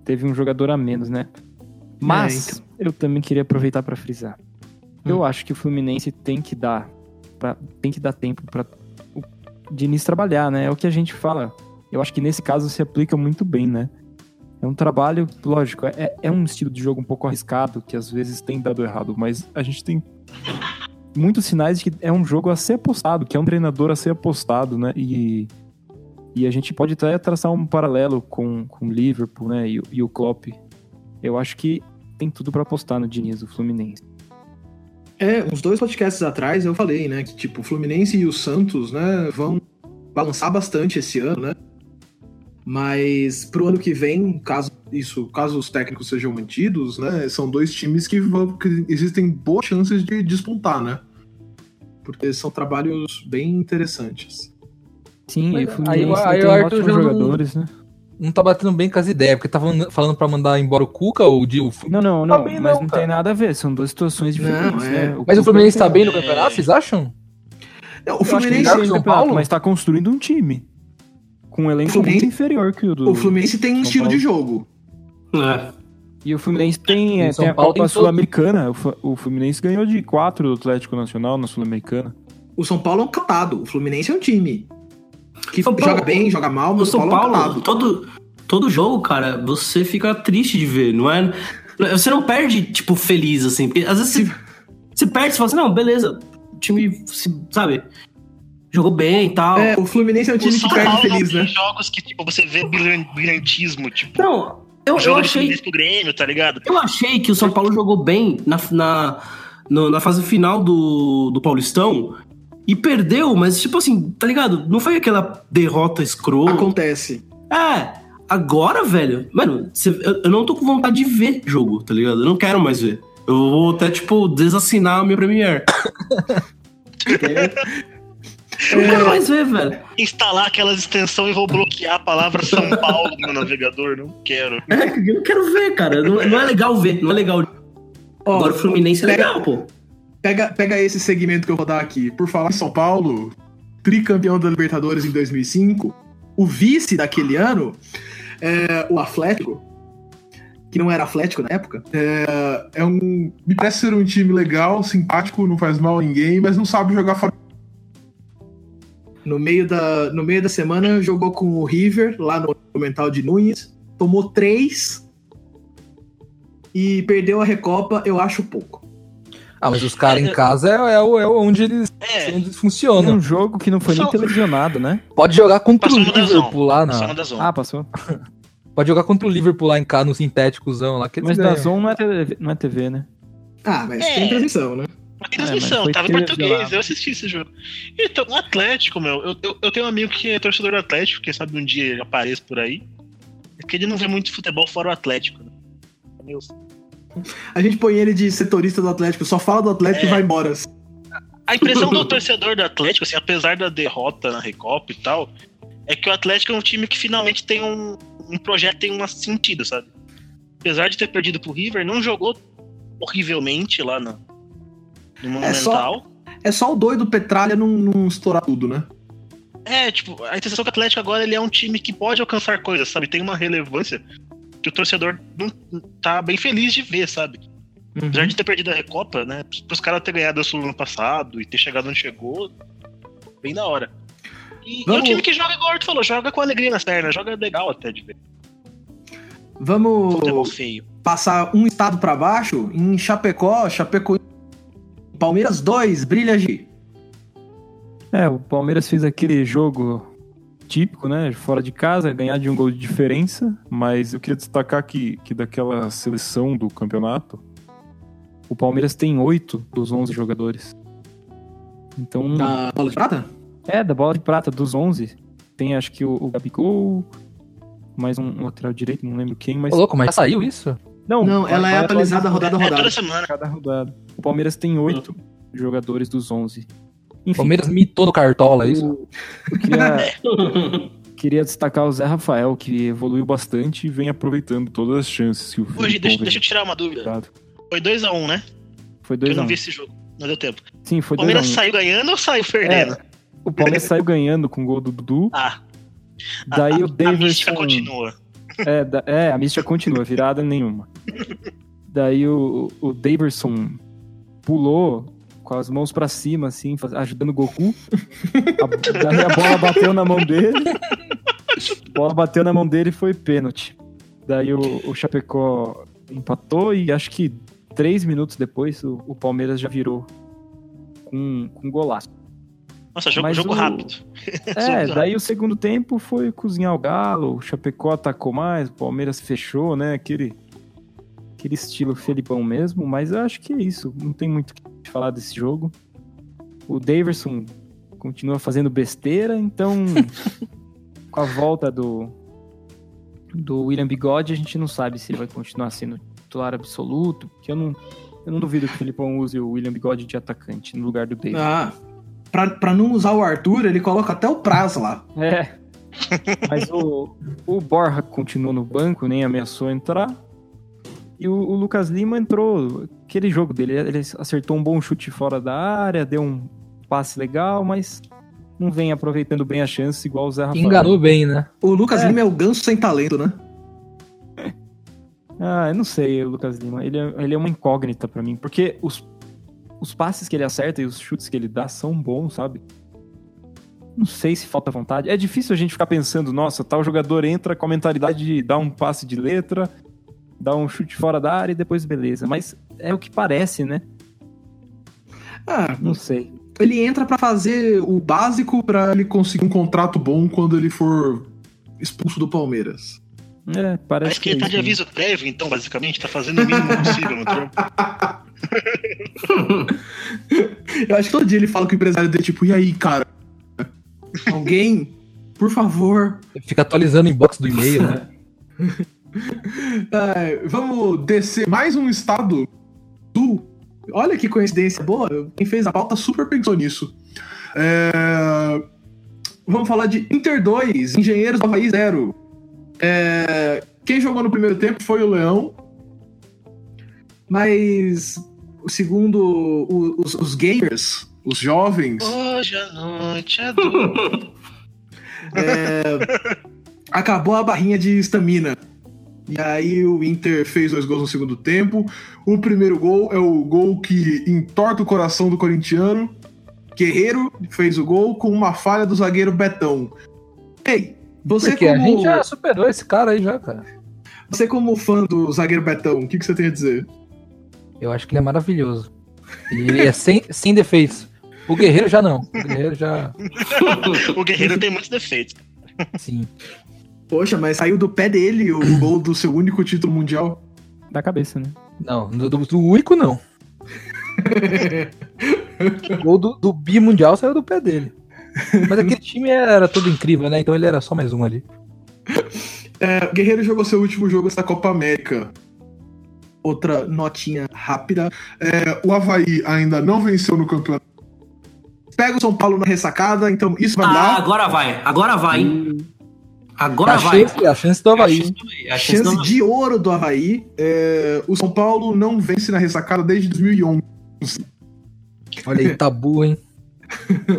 Teve um jogador a menos, né? Mas É, eu também queria aproveitar para frisar. Eu Hum. acho que o Fluminense tem que dar. pra- tem que dar tempo para Diniz trabalhar, né? É o que a gente fala. Eu acho que nesse caso se aplica muito bem, né? É um trabalho, lógico, é, é um estilo de jogo um pouco arriscado, que às vezes tem dado errado, mas a gente tem muitos sinais de que é um jogo a ser apostado, que é um treinador a ser apostado, né? E, e a gente pode até traçar um paralelo com, com o Liverpool, né? E, e o Klopp. Eu acho que tem tudo pra apostar no Diniz, o Fluminense. É, uns dois podcasts atrás eu falei, né, que tipo, o Fluminense e o Santos, né, vão balançar bastante esse ano, né? Mas pro ano que vem, caso isso, caso os técnicos sejam mantidos, né, são dois times que, vão, que existem boas chances de despontar, né? Porque são trabalhos bem interessantes. Sim, Mas e o Fluminense aí o- tem aí o Arthur já não- jogadores, né? Não tá batendo bem com as ideias, porque tava falando pra mandar embora o Cuca ou o Di- o Não, não, Tá não, bem mas não, não tem nada a ver, são duas situações diferentes, Não, né? é. Mas o Fluminense tá bem no campeonato, vocês acham? Não, o Fluminense, o São Paulo? mas tá construindo um time. Com um elenco Fluminense- muito inferior que o do. o Fluminense tem um estilo de jogo. É. E o Fluminense tem, é, São tem a Paulo Copa Sul-Americana. O, o Fluminense ganhou de 4 do Atlético Nacional na Sul-Americana. O São Paulo é um catado, o Fluminense é um time. Que São Paulo- joga bem, joga mal, O mas o São Paulo, Paulo, todo, todo jogo, cara, você fica triste de ver, não é? Você não perde, tipo, feliz, assim. Porque às vezes você, você perde e fala assim, não, beleza, o time, se- sabe, jogou bem e tal. É, o Fluminense é um O time São que perde Paulo não feliz, tem né? jogos que tipo, você vê brilhan- brilhantismo, tipo. Não, eu, o eu achei. Pro Grêmio, tá ligado? Eu achei que o São Paulo jogou bem na, na, no- na fase final do, do Paulistão e perdeu, mas tipo assim, tá ligado? Não foi aquela derrota escrota. Acontece. É, agora, velho, mano, cê- eu, eu não tô com vontade de ver jogo, tá ligado? Eu não quero mais ver. Eu vou até, tipo, desassinar a minha Premiere. Eu não quero mais ver, velho. Instalar aquelas extensões e vou bloquear a palavra São Paulo no meu navegador. Não quero. É, eu não quero ver, cara. Não, não é legal ver, não é legal. Ó, Agora o Fluminense é legal, pô. Pega, pega esse segmento que eu vou dar aqui. Por falar em São Paulo, tricampeão da Libertadores em 2005, o vice daquele ano, é, o Atlético, que não era Atlético na época, é, é um. Me parece ser um time legal, simpático, não faz mal a ninguém, mas não sabe jogar fora. No meio, da, no meio da semana jogou com o River, lá no Monumental de Nunes, tomou três e perdeu a Recopa, eu acho pouco. Ah, mas os caras em casa é, é, o- é onde eles, É, onde eles É funcionam. um jogo que não foi nem televisionado, né? Pode jogar contra Passou o. Liverpool lá na. no Dazon. Ah, passou. Pode jogar contra o Liverpool lá em casa, no sintéticozão lá. Que Mas ganham. da Zon não é TV, não é TV né? Ah, mas É. tem transmissão, né? Mas tem É, transmissão, foi tava em português, eu assisti esse jogo. Então, o Atlético, meu, eu, eu, eu tenho um amigo que é torcedor do Atlético, quem sabe um dia ele apareça por aí. É que ele não vê muito futebol fora o Atlético, né? Meu, A gente põe ele de setorista do Atlético, só fala do Atlético É. e vai embora. A impressão do torcedor do Atlético, assim, apesar da derrota na Recopa e tal, é que o Atlético é um time que finalmente tem um, um projeto, tem um sentido, sabe? Apesar de ter perdido pro River, não jogou horrivelmente lá no, no É só- Monumental. É só o doido Petralha não, não estourar tudo, né? É, tipo, a sensação que o Atlético agora ele é um time que pode alcançar coisas, sabe? Tem uma relevância que o torcedor não tá bem feliz de ver, sabe? Uhum. Apesar de ter perdido a Recopa, né? Pros caras ter ganhado a Sul ano passado e ter chegado onde chegou, bem da hora. E, e é um Vamos- time que joga, igual o Arthur falou, joga com alegria nas pernas, joga legal até de ver. Vamos passar um estado pra baixo. Em Chapecó, Chapecó. Palmeiras 2, brilha G. É, o Palmeiras fez aquele jogo típico, né? Fora de casa, ganhar de um gol de diferença. Mas eu queria destacar que, que daquela seleção do campeonato, o Palmeiras tem oito dos 11 jogadores. Então, Da bola de prata? é, da bola de prata, dos 11, tem acho que o, o Gabigol, mais um lateral direito, não lembro quem, mas... Ô, louco, mas já saiu isso? Não, Não, ela é atualizada rodada a É rodada. toda semana. cada rodada. O Palmeiras tem oito jogadores dos 11. Enfim, Palmeiras mitou no cartola, é isso? eu, eu queria, queria destacar o Zé Rafael, que evoluiu bastante e vem aproveitando todas as chances que o Hoje, deixa, deixa eu tirar uma dúvida. Foi 2x1, né? Foi Que eu 2 a não 1 vi esse jogo. Não deu tempo. Sim, O foi 2 Palmeiras a 1 saiu ganhando ou saiu perdendo? O Palmeiras saiu ganhando com o gol do Dudu. Ah, Daí a, o a mística Davidson. continua. É, da- é, a mística continua, virada nenhuma. Daí o, o Daverson pulou com as mãos pra cima, assim, ajudando o Goku. A, daí a bola bateu na mão dele. A bola bateu na mão dele e foi pênalti. Daí o, o Chapecó empatou e acho que três minutos depois o, o Palmeiras já virou com, com golaço. Nossa, jogo, Mas jogo o- rápido. É, daí o segundo tempo foi cozinhar o galo, o Chapecó atacou mais, o Palmeiras fechou, né? Aquele, aquele estilo Felipão mesmo, mas eu acho que é isso. Não tem muito o que falar desse jogo. O Daverson continua fazendo besteira, então com a volta do, do William Bigode, a gente não sabe se ele vai continuar sendo titular absoluto, porque eu não, eu não duvido que o Felipão use o William Bigode de atacante no lugar do Daverson. Ah, pra, pra não usar o Arthur, ele coloca até o prazo lá. É. Mas o, o Borja continuou no banco, nem ameaçou entrar. E o, o Lucas Lima entrou. Aquele jogo dele, ele acertou um bom chute fora da área, deu um passe legal, mas não vem aproveitando bem a chance igual o Zé Rafael. Enganou bem, né? O Lucas É. Lima é o ganso sem talento, né? Ah, eu não sei, o Lucas Lima. Ele é, ele é uma incógnita pra mim, porque os, os passes que ele acerta e os chutes que ele dá são bons, sabe? Não sei se falta vontade. É difícil a gente ficar pensando, nossa, tal jogador entra com a mentalidade de dar um passe de letra, dar um chute fora da área e depois beleza. Mas é o que parece, né? Ah, Não sei. ele entra pra fazer o básico pra ele conseguir um contrato bom quando ele for expulso do Palmeiras. É, parece Acho que ele tá é de isso, né? aviso prévio, então, basicamente, tá fazendo o mínimo possível no trampo. Eu acho que todo dia ele fala com o empresário dele, tipo, e aí, cara? Alguém, por favor. Fica atualizando o inbox do e-mail, né? É, vamos descer mais um estado do. Olha que coincidência boa. Quem fez a pauta super pensou nisso. É, Vamos falar de Inter 2, Engenheiros do Havaí 0. É, Quem jogou no primeiro tempo foi o Leão. Mas, segundo o- os, os gamers, os jovens, Hoje noite é duro. acabou a barrinha de estamina. E aí o Inter fez dois gols no segundo tempo. O primeiro gol é o gol que entorta o coração do corintiano. Guerreiro fez o gol com uma falha do zagueiro Betão. Ei, você Porque a como, gente já superou esse cara aí já, cara. você como fã do zagueiro Betão, o que, que você tem a dizer? Eu acho que ele é maravilhoso. Ele é sem, sem defeitos. O Guerreiro já não. O Guerreiro já. o Guerreiro tem muitos defeitos. Sim. Poxa, mas saiu do pé dele o gol do seu único título mundial. Da cabeça, né? Não, do, do, do único não. o gol do, do bimundial saiu do pé dele. Mas aquele time era todo incrível, né? Então ele era só mais um ali. É, Guerreiro jogou seu último jogo essa Copa América. Outra notinha rápida. É, o Havaí ainda não venceu no campeonato. Pega o São Paulo na ressacada, então isso vai Ah, mudar. agora vai, agora vai. hein? Agora a, vai. chance, a chance do Havaí. A chance Chance não- de ouro do Havaí. É, o São Paulo não vence na ressacada desde 2011. Olha aí, tabu, hein?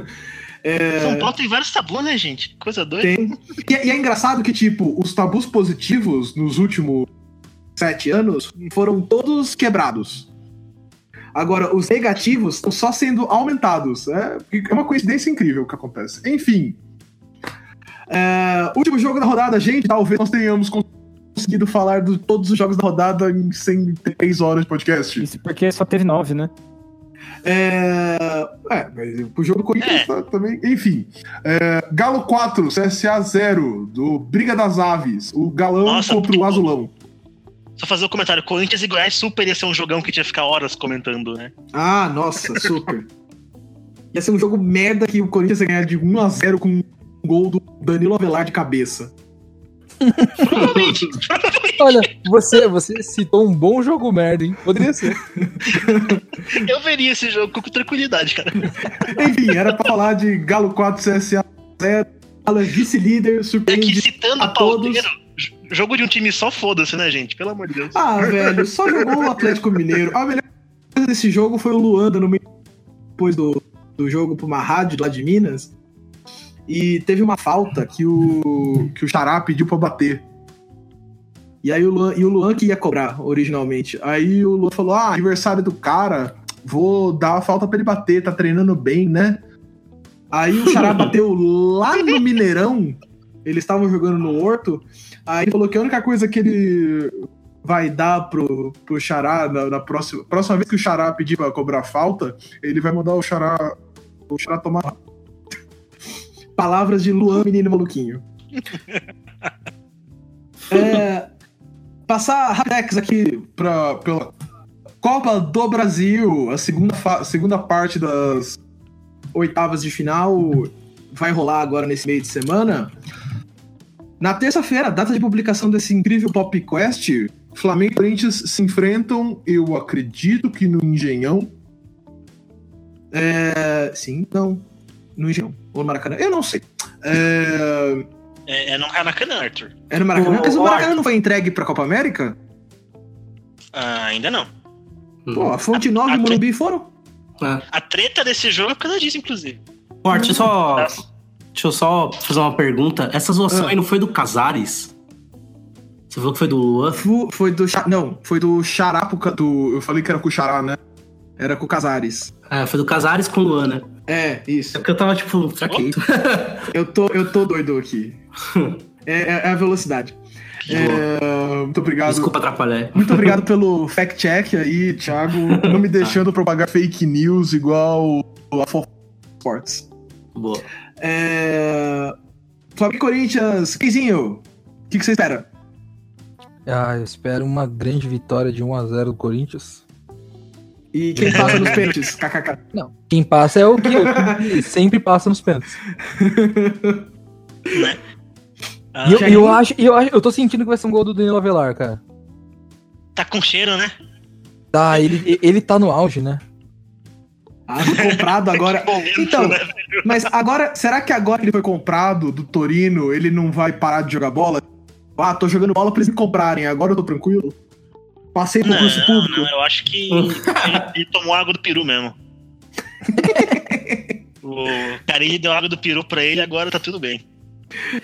São Paulo tem vários tabus, né, gente? Coisa doida. Tem. E, é- e é engraçado que, tipo, os tabus positivos nos últimos sete anos foram todos quebrados. Agora, os negativos estão só sendo aumentados. É, é uma coincidência incrível o que acontece. Enfim. É, último jogo da rodada, gente. Talvez nós tenhamos conseguido falar de todos os jogos da rodada em 103 horas de podcast. Isso porque só teve nove, né? É, é mas o jogo do Corinthians É. tá- também. Enfim. É, Galo 4, CSA 0, do Briga das Aves. O Galão Nossa, contra o Azulão. Só fazer o comentário: Corinthians e Goiás super ia ser um jogão que tinha que ficar horas comentando, né? Ah, nossa, super. Ia ser um jogo merda que o Corinthians ia ganhar de 1x0 com um gol do Danilo Avelar de cabeça. Olha, você, você citou um bom jogo merda, hein? Poderia ser. Eu veria esse jogo com tranquilidade, cara. Enfim, era pra falar de Galo 4, CSA 0. Galo é vice-líder, É que surpreende. citando a todos. j- jogo de um time só foda-se, né, gente? Pelo amor de Deus. Ah, velho, só jogou o Atlético Mineiro. A melhor coisa desse jogo foi o Luanda no meio depois do, do jogo pra uma rádio lá de Minas. E teve uma falta que o, que o Xará pediu pra bater. E aí o Luan, e o Luan que ia cobrar originalmente. Aí o Luan falou: Ah, aniversário do cara, vou dar a falta pra ele bater, tá treinando bem, né? Aí o Xará bateu lá no Mineirão. Eles estavam jogando no Horto. Aí ele falou que a única coisa que ele vai dar pro, pro Xará na, na próxima, próxima vez que o Xará pedir pra cobrar falta, ele vai mandar o Xará, o Xará tomar. Palavras de Luan, menino maluquinho. É, passar Rapex aqui pra, pela Copa do Brasil, a segunda, segunda parte das oitavas de final vai rolar agora nesse meio de semana. Na terça-feira, data de publicação desse incrível Pop Quest, Flamengo e Corinthians se enfrentam, eu acredito que no Engenhão. É, sim, não. No Engenhão. Ou no Maracanã. Eu não sei. É, É, é no Maracanã, Arthur. é no Maracanã. Mas o ô, Maracanã Arthur. não foi entregue pra Copa América? Ah, ainda não. Pô, a Fonte Nova e o a- Morumbi foram. É. A treta desse jogo é por causa disso, inclusive. Deixa eu só. Deixa eu só fazer uma pergunta. Essa zoação Ah. aí não foi do Casares? Você falou que foi do Luan? Fu- Foi do. Não, foi do Xará Do, eu falei que era com o Xará, né? Era com o Casares. É, foi do Casares com o Luan, né? É, isso. É porque eu tava tipo. Eu tô, eu tô doido aqui. É, é- é a velocidade. É, muito obrigado. Desculpa atrapalhar. Muito obrigado pelo fact-check aí, Thiago. Não me deixando propagar fake news igual a Fox Sports. Boa. É... Flamengo e Corinthians, Quinzinho, o que, que você espera? Ah, eu espero uma grande vitória de 1x0 do Corinthians. E quem passa nos pênaltis? KKK. Não, quem passa é o que sempre passa nos pênaltis. Ah, E eu, eu acho, eu acho, eu tô sentindo que vai ser um gol do Danilo Avelar, cara. Tá com cheiro, né? Tá, ele, ele tá no auge, né? Ah, foi comprado agora. Momento, Então, né? mas agora, será que agora que ele foi comprado do Torino, ele não vai parar de jogar bola? Ah, tô jogando bola pra eles me comprarem, agora eu tô tranquilo? Passei por curso público. não, eu acho que ele, ele tomou água do peru mesmo. o Carilli deu água do peru pra ele, agora tá tudo bem.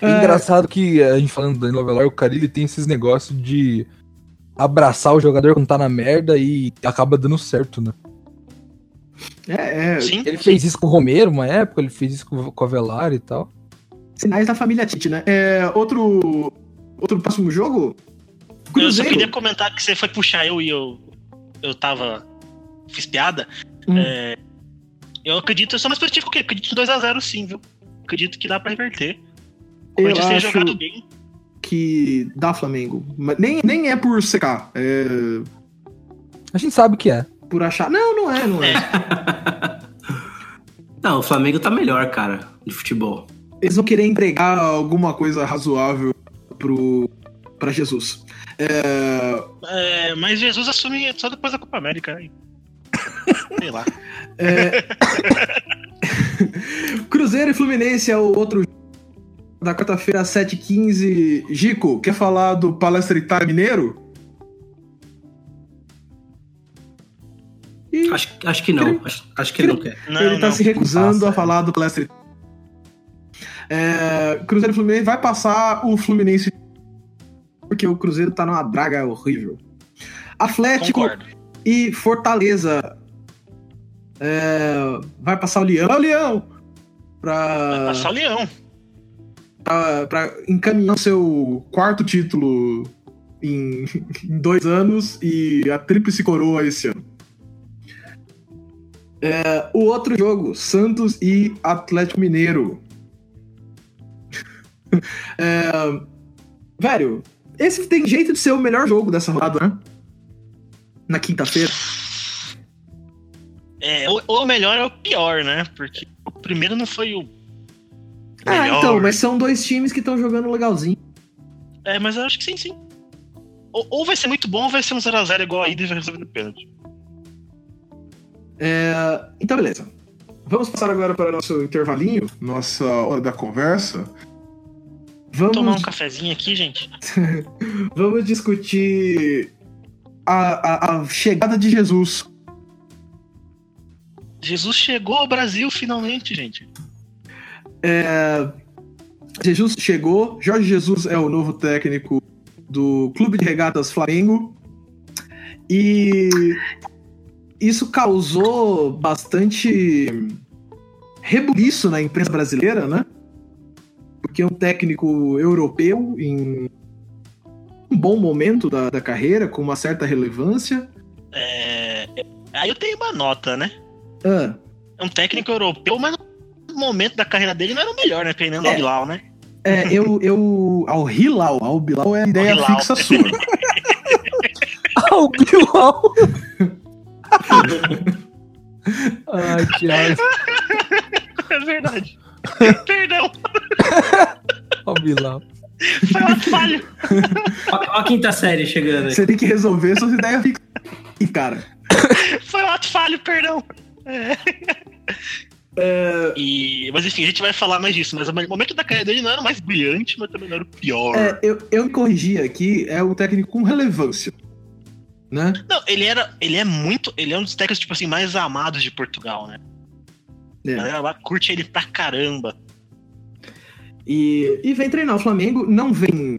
É engraçado que a gente falando do Danilo Avelar, o cara ele tem esses negócios de abraçar o jogador quando tá na merda e acaba dando certo, né? É, é, Sim, Ele fez isso com o Romero uma época, ele fez isso com, com o Avelar e tal. sinais da família Tite, né? É, outro, outro próximo jogo? Eu só Cruzeiro. queria comentar que você foi puxar eu e eu, eu tava. Fiz piada. Hum. É, eu acredito, eu sou mais positivo que eu acredito em 2x0 sim, viu? Acredito que dá pra reverter. O Eu Corinthians tem acho- jogado bem. que dá Flamengo. Mas Nem, nem é por secar, é A gente sabe que é. por achar. Não, não é, não é. Não, o Flamengo tá melhor, cara, de futebol. Eles vão querer entregar alguma coisa razoável pro, pra Jesus. É, É, mas Jesus assume só depois da Copa América. né? Sei lá. Cruzeiro e Fluminense é o outro da quarta-feira, às 7h15. Gico, quer falar do Palestra Itália Mineiro? Ih, Acho, acho que não. Acho, acho que ele não quer. Não, ele tá não. se recusando Passa, a falar do Palestra Itália. É, Cruzeiro e Fluminense vai passar o Fluminense porque o Cruzeiro tá numa draga horrível. Atlético Concordo. e Fortaleza. É, vai passar o Leão. Vai o Leão! Pra, Passar o leão. pra, pra encaminhar o seu quarto título em, em dois anos e a tríplice coroa esse ano. É, o outro jogo, Santos e Atlético Mineiro. É, velho, esse tem jeito de ser o melhor jogo dessa rodada, né? Na quinta-feira. É, ou, ou melhor é o pior, né? Porque o primeiro não foi o. Ah, melhor. então, mas são dois times que estão jogando legalzinho. É, mas eu acho que sim, sim. Ou, ou vai ser muito bom, ou vai ser um 0x0 igual a ida e vai resolver no pênalti. É, então, beleza. Vamos passar agora para o nosso intervalinho, nossa hora da conversa. Vamos, Tomar um cafezinho aqui, gente. vamos discutir a, a- a chegada de Jesus. Jesus chegou ao Brasil finalmente, gente. É, Jesus chegou, Jorge Jesus é o novo técnico do Clube de Regatas Flamengo. E isso causou bastante rebuliço na imprensa brasileira, né? Porque é um técnico europeu em um bom momento da, da carreira, com uma certa relevância. É, Aí eu tenho uma nota, né? Ah, É um técnico europeu, mas no momento da carreira dele não era o melhor, né? Treinando É. ao Bilal, né? é, eu, eu. Ao Hilal, ao Bilal é a ideia Hilal. fixa sua. Ah, o Bilal! Ai, Thiago. É verdade. Perdão, Ó, o Bilal. foi uma falha. Ó, ó a quinta série chegando aí. Você tem que resolver suas ideias. E, cara. Foi um ato falho, perdão. É. E, mas enfim, a gente vai falar mais disso. Mas o momento da carreira dele não era o mais brilhante, mas também não era o pior. É, eu, eu me corrigi aqui, é um técnico com relevância. Né? Não, ele era. Ele é muito. Ele é um dos técnicos, tipo assim, mais amados de Portugal, né? A É. galera lá curte ele pra caramba. E, e vem treinar o Flamengo, não vem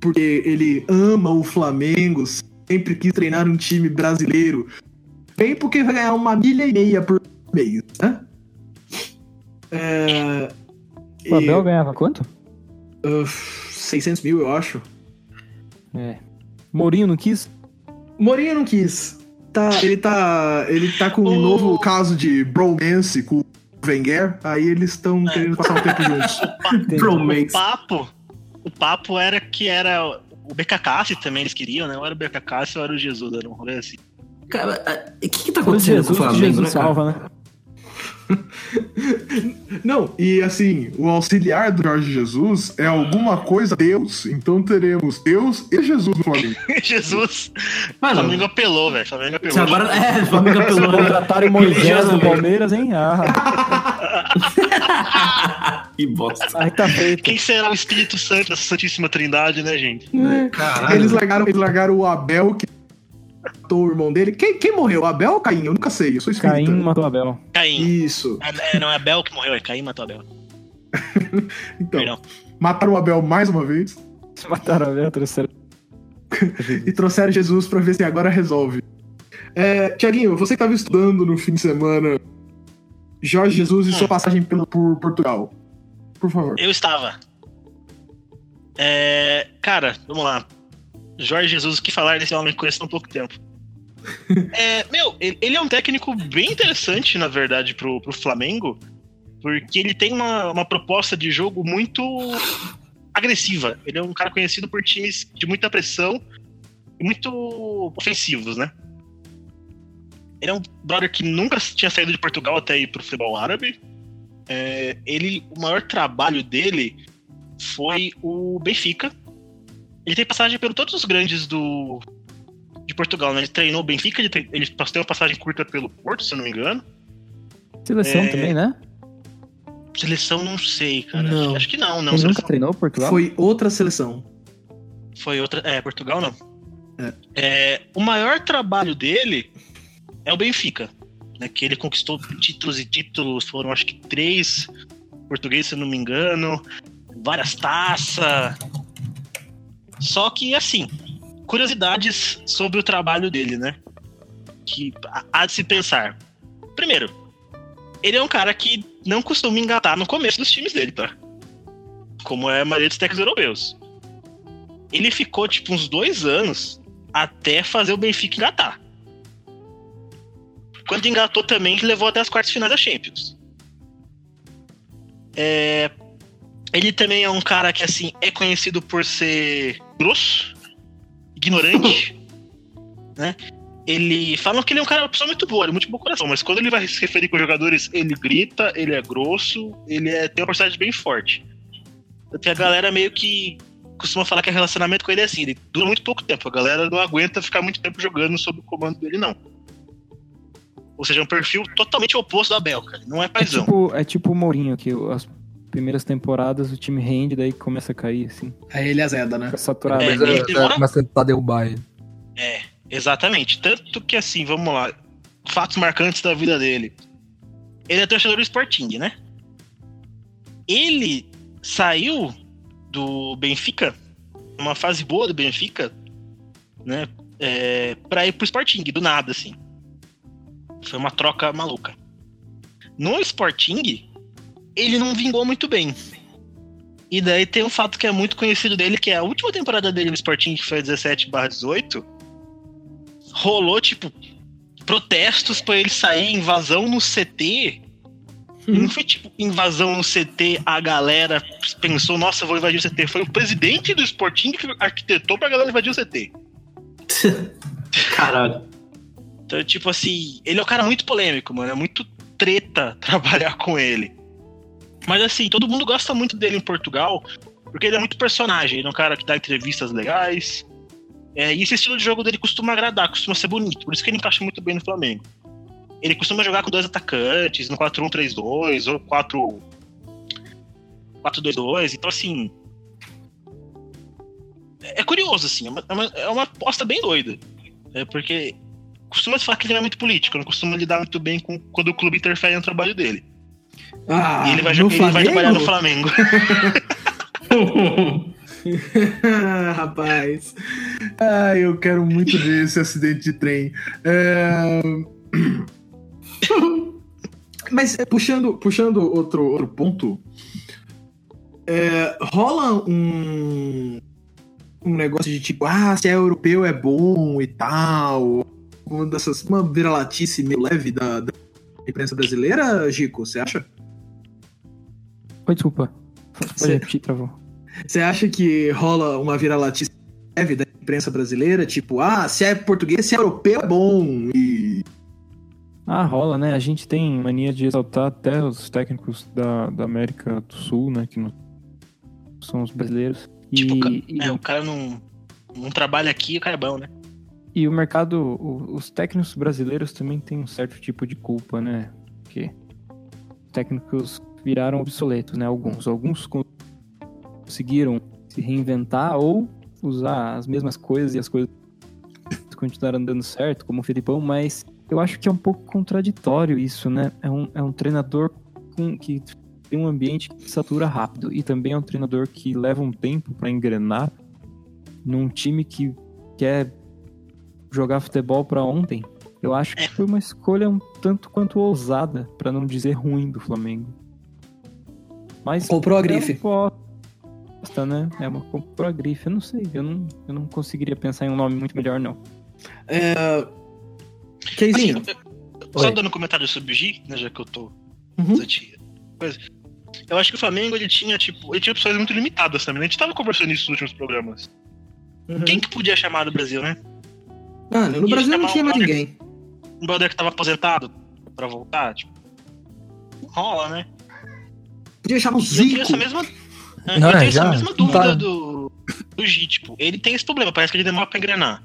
porque ele ama o Flamengo, sempre quis treinar um time brasileiro. Vem porque vai ganhar uma milha e meia por mês, né? É, O Abel e, ganhava quanto? uh, 600 mil, eu acho. É. Mourinho não quis? Mourinho não quis. Tá, ele tá, ele tá com um O- novo caso de bromance com Wenger, aí eles estão querendo passar um tempo juntos. O papo. O papo era que era. O BKK também eles queriam, né? Ou era o BKK ou era o Jesus, era um rolê assim. Cara, o que que tá acontecendo com o Jesus Flamengo, Jesus né, salva, né? Não, e assim, o auxiliar do Jorge Jesus é alguma coisa Deus. Então teremos Deus e Jesus no Flamengo. Jesus. O Mano, Flamengo apelou, velho. O Flamengo apelou. agora... É, o Flamengo apelou, né? contratarem Moisés no. Palmeiras, hein? Ah, Que bosta. aí tá feito. Quem será o Espírito Santo dessa Santíssima Trindade, né, gente? Caralho. Eles largaram, eles largaram o Abel, que matou o irmão dele. Quem, quem morreu? O Abel ou Caim? Eu nunca sei, eu sou espírita. Caim matou Abel. Caim. Isso. É, não é Abel que morreu, é Caim matou Abel. Então, Perdão. mataram o Abel mais uma vez Mataram Abel, terceiro. e trouxeram Jesus pra ver se agora resolve. É, Tiaguinho, você que tava estudando no fim de semana Jorge Jesus e sua passagem pelo, por Portugal. Por favor. Eu estava. É, cara, vamos lá. Jorge Jesus, o que falar desse homem que conheço há pouco tempo? É, meu, ele, ele é um técnico bem interessante, na verdade, pro, pro Flamengo, porque ele tem uma, uma proposta de jogo muito agressiva. Ele é um cara conhecido por times de muita pressão e muito ofensivos, né? Ele é um brother que nunca tinha saído de Portugal até ir pro futebol árabe. É, ele, o maior trabalho dele foi o Benfica. Ele tem passagem pelo todos os grandes do de Portugal, né? Ele treinou o Benfica, ele, tre- ele tem uma passagem curta pelo Porto, se eu não me engano. Seleção É, também, né? Seleção não sei, cara. Não. Acho que não, não. Ele Seleção nunca treinou Portugal? Foi outra seleção. Foi outra. É, Portugal não. É. É, o maior trabalho dele é o Benfica. Né, que ele conquistou títulos e títulos, foram acho que três portugueses, se não me engano, várias taças. Só que, assim, curiosidades sobre o trabalho dele, né? Que há- há de se pensar. Primeiro, ele é um cara que não costuma engatar no começo dos times dele, tá? Como é a maioria dos técnicos europeus ele ficou tipo uns dois anos até fazer o Benfica engatar. Quando engatou também, levou até as quartas finais da Champions. É, Ele também é um cara que assim é conhecido por ser grosso, ignorante, né? Ele falam que ele é um cara uma pessoa muito boa, ele é muito bom coração, mas quando ele vai se referir com os jogadores, ele grita, ele é grosso, ele é, tem uma personalidade bem forte. Tem a galera meio que costuma falar que o relacionamento com ele é assim, ele dura muito pouco tempo. A galera não aguenta ficar muito tempo jogando sob o comando dele, não. Ou seja, é um perfil totalmente oposto do Abel, cara. Não é É paizão. tipo, é tipo o Mourinho, que as primeiras temporadas o time rende, daí começa a cair, assim. Aí ele azeda, né? Fica saturado. É, Mas ele é, demora- começa a tentar derrubar ele. Exatamente. Tanto que assim, vamos lá. Fatos marcantes da vida dele. Ele é torcedor do Sporting, né? Ele saiu do Benfica, numa fase boa do Benfica, né? É, pra ir pro Sporting, do nada, assim. Foi uma troca maluca. No Sporting, ele não vingou muito bem. E daí tem um fato que é muito conhecido dele, que é a última temporada dele no Sporting, que foi 17 18, rolou, tipo, protestos pra ele sair, invasão no CT. E não foi tipo invasão no CT, a galera pensou, nossa, eu vou invadir o CT. Foi o presidente do Sporting que arquitetou pra galera invadir o CT. Caralho. Então, tipo assim, ele é um cara muito polêmico, mano. É muito treta trabalhar com ele. Mas assim, todo mundo gosta muito dele em Portugal, porque ele é muito personagem. Ele é um cara que dá entrevistas legais. É, e esse estilo de jogo dele costuma agradar, costuma ser bonito. Por isso que ele encaixa muito bem no Flamengo. Ele costuma jogar com dois atacantes, no 4-1-3-2 ou 4 4-2-2. Então, assim. É é curioso, assim. É é uma, é uma aposta bem doida. É porque costuma se falar que ele não é muito político, não costuma lidar muito bem com quando o clube interfere no trabalho dele. Ah, e ele vai, no ele vai trabalhar no Flamengo? Rapaz. Ah, eu quero muito ver esse acidente de trem. É... Mas é, puxando, puxando outro, outro ponto, é, rola um, um negócio de tipo, ah, se é europeu é bom e tal. Uma dessas, uma viralatice meio leve da, da imprensa brasileira, Gico, você acha? Oi, desculpa. Pode repetir, travou. Você acha que rola uma viralatice leve da imprensa brasileira? Tipo, ah, se é português, se é europeu é bom. E. Ah, rola, né? A gente tem mania de exaltar até os técnicos da, da América do Sul, né? Que não são os brasileiros. E, Tipo, ca- e, É, o cara não, não trabalha aqui, o cara é bom, né? E o mercado, os técnicos brasileiros também têm um certo tipo de culpa, né? Porque os técnicos viraram obsoletos, né? Alguns. Alguns con- conseguiram se reinventar ou usar as mesmas coisas e as coisas continuaram dando certo, como o Felipão, mas eu acho que é um pouco contraditório isso, né? É um, é um treinador com, que tem um ambiente que satura rápido e também é um treinador que leva um tempo para engrenar num time que quer jogar futebol para ontem. Eu acho que foi uma escolha um tanto quanto ousada, para não dizer ruim do Flamengo. Mas Comprou a é uma grife. aposta, né? É uma comprou a grife. Eu não sei, eu não, eu não conseguiria pensar em um nome muito melhor, não. É... Keizinho. Assim, eu- só dando um comentário sobre o Gi, né, já que eu tô Uhum. Eu acho que o Flamengo ele tinha, tipo, ele tinha opções muito limitadas também. né? A gente tava conversando isso nos últimos programas. Uhum. Quem que podia chamar do Brasil, né? Mano, no Ia Brasil não tinha mais ninguém. Um brother que tava aposentado pra voltar, tipo. Rola, né? Podia chamar o E eu tenho Zico. essa mesma. é, Não, eu tenho é, essa já, mesma tá. dúvida do, do G, tipo, ele tem esse problema, parece que ele demora pra engrenar.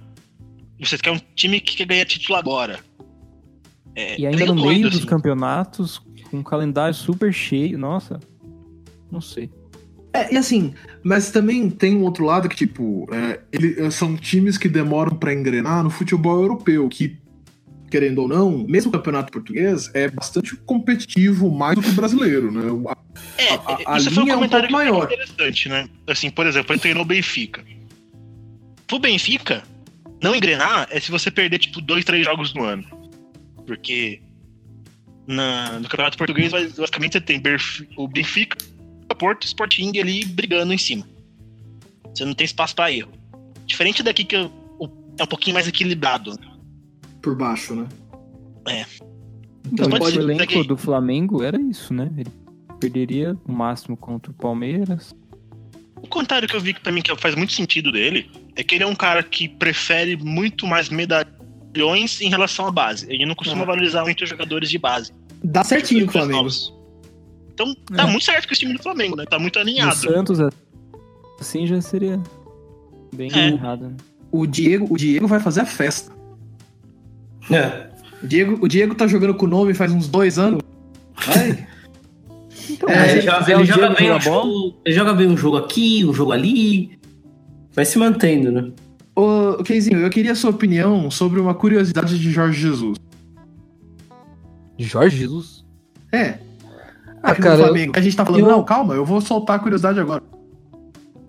Você quer um time que quer ganhar título agora. É, E ainda meio no meio doido, dos assim. campeonatos, com um calendário super cheio. Nossa, não sei. É, e assim, mas também tem um outro lado que, tipo, é, ele- são times que demoram pra engrenar no futebol europeu, que, querendo ou não, mesmo o campeonato português é bastante competitivo mais do que o brasileiro, né? A- É, a- a isso foi um linha é um comentário maior. interessante, né? Assim, por exemplo, ele treinou o Benfica. Pro Benfica, não engrenar é se você perder, tipo, dois, três jogos no ano. Porque na- no Campeonato Português, basicamente, você tem o Benfica, Porto e o Sporting ali brigando em cima. Você não tem espaço pra erro. Diferente daqui que o- é um pouquinho mais equilibrado. por baixo, né? Então, pode o elenco que- do Flamengo era isso, né? Ele perderia no máximo contra o Palmeiras. O comentário que eu vi que pra mim que faz muito sentido dele é que ele é um cara que prefere muito mais medalhões em relação à base. Ele não costuma valorizar muito os jogadores de base. Dá certinho com o Flamengo. novos. Então tá É. muito certo com esse time do Flamengo, né? Tá muito alinhado. Santos, assim já seria bem É. errado. Né? O Diego, o Diego vai fazer a festa. É. O Diego, o Diego tá jogando com o nome faz uns dois anos. Vai. Então, É, ele, joga, quiser ele o joga bem um bola, jogo, ele joga bem um jogo aqui, um jogo ali. Vai se mantendo, né? Ô, Keizinho, eu queria a sua opinião sobre uma curiosidade de Jorge Jesus. Jorge Jesus? É. Ah, aqui cara, no eu- Flamengo. A gente tá falando, eu- não, calma, eu vou soltar a curiosidade agora.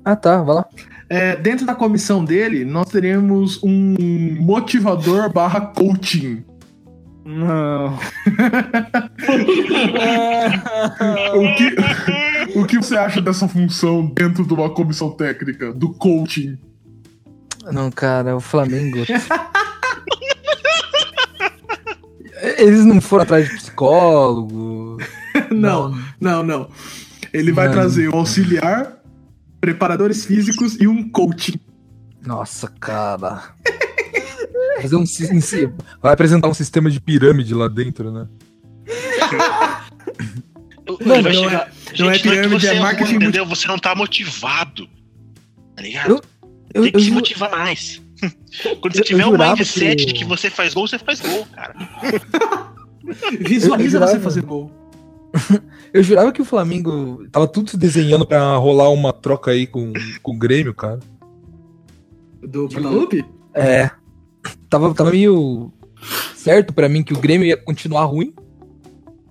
Ah, tá, vai lá. É, dentro da comissão dele, nós teremos um motivador barra coaching. Não. O que, o que você acha dessa função dentro de uma comissão técnica, do coaching? Não, cara, o Flamengo. Eles não foram atrás de psicólogo. Não, não, não. Ele vai Mano. trazer um auxiliar, preparadores físicos e um coaching. Nossa, cara. Fazer um, vai apresentar um sistema de pirâmide lá dentro, né? Não, chegar- é- não é Gente, pirâmide, que é ruim, marketing entendeu? Você não tá motivado. Tá ligado? Eu- Eu, Tem que eu se motivar mais. Quando você Eu- eu tiver um mindset que que... o- você faz gol, você faz gol, cara. Visualiza Eu- eu você fazer gol. eu jurava que o Flamengo tava tudo se desenhando pra rolar uma troca aí com, com o Grêmio, cara. Do Guadalupe? É. Tava, tava meio certo pra mim que o Grêmio ia continuar ruim.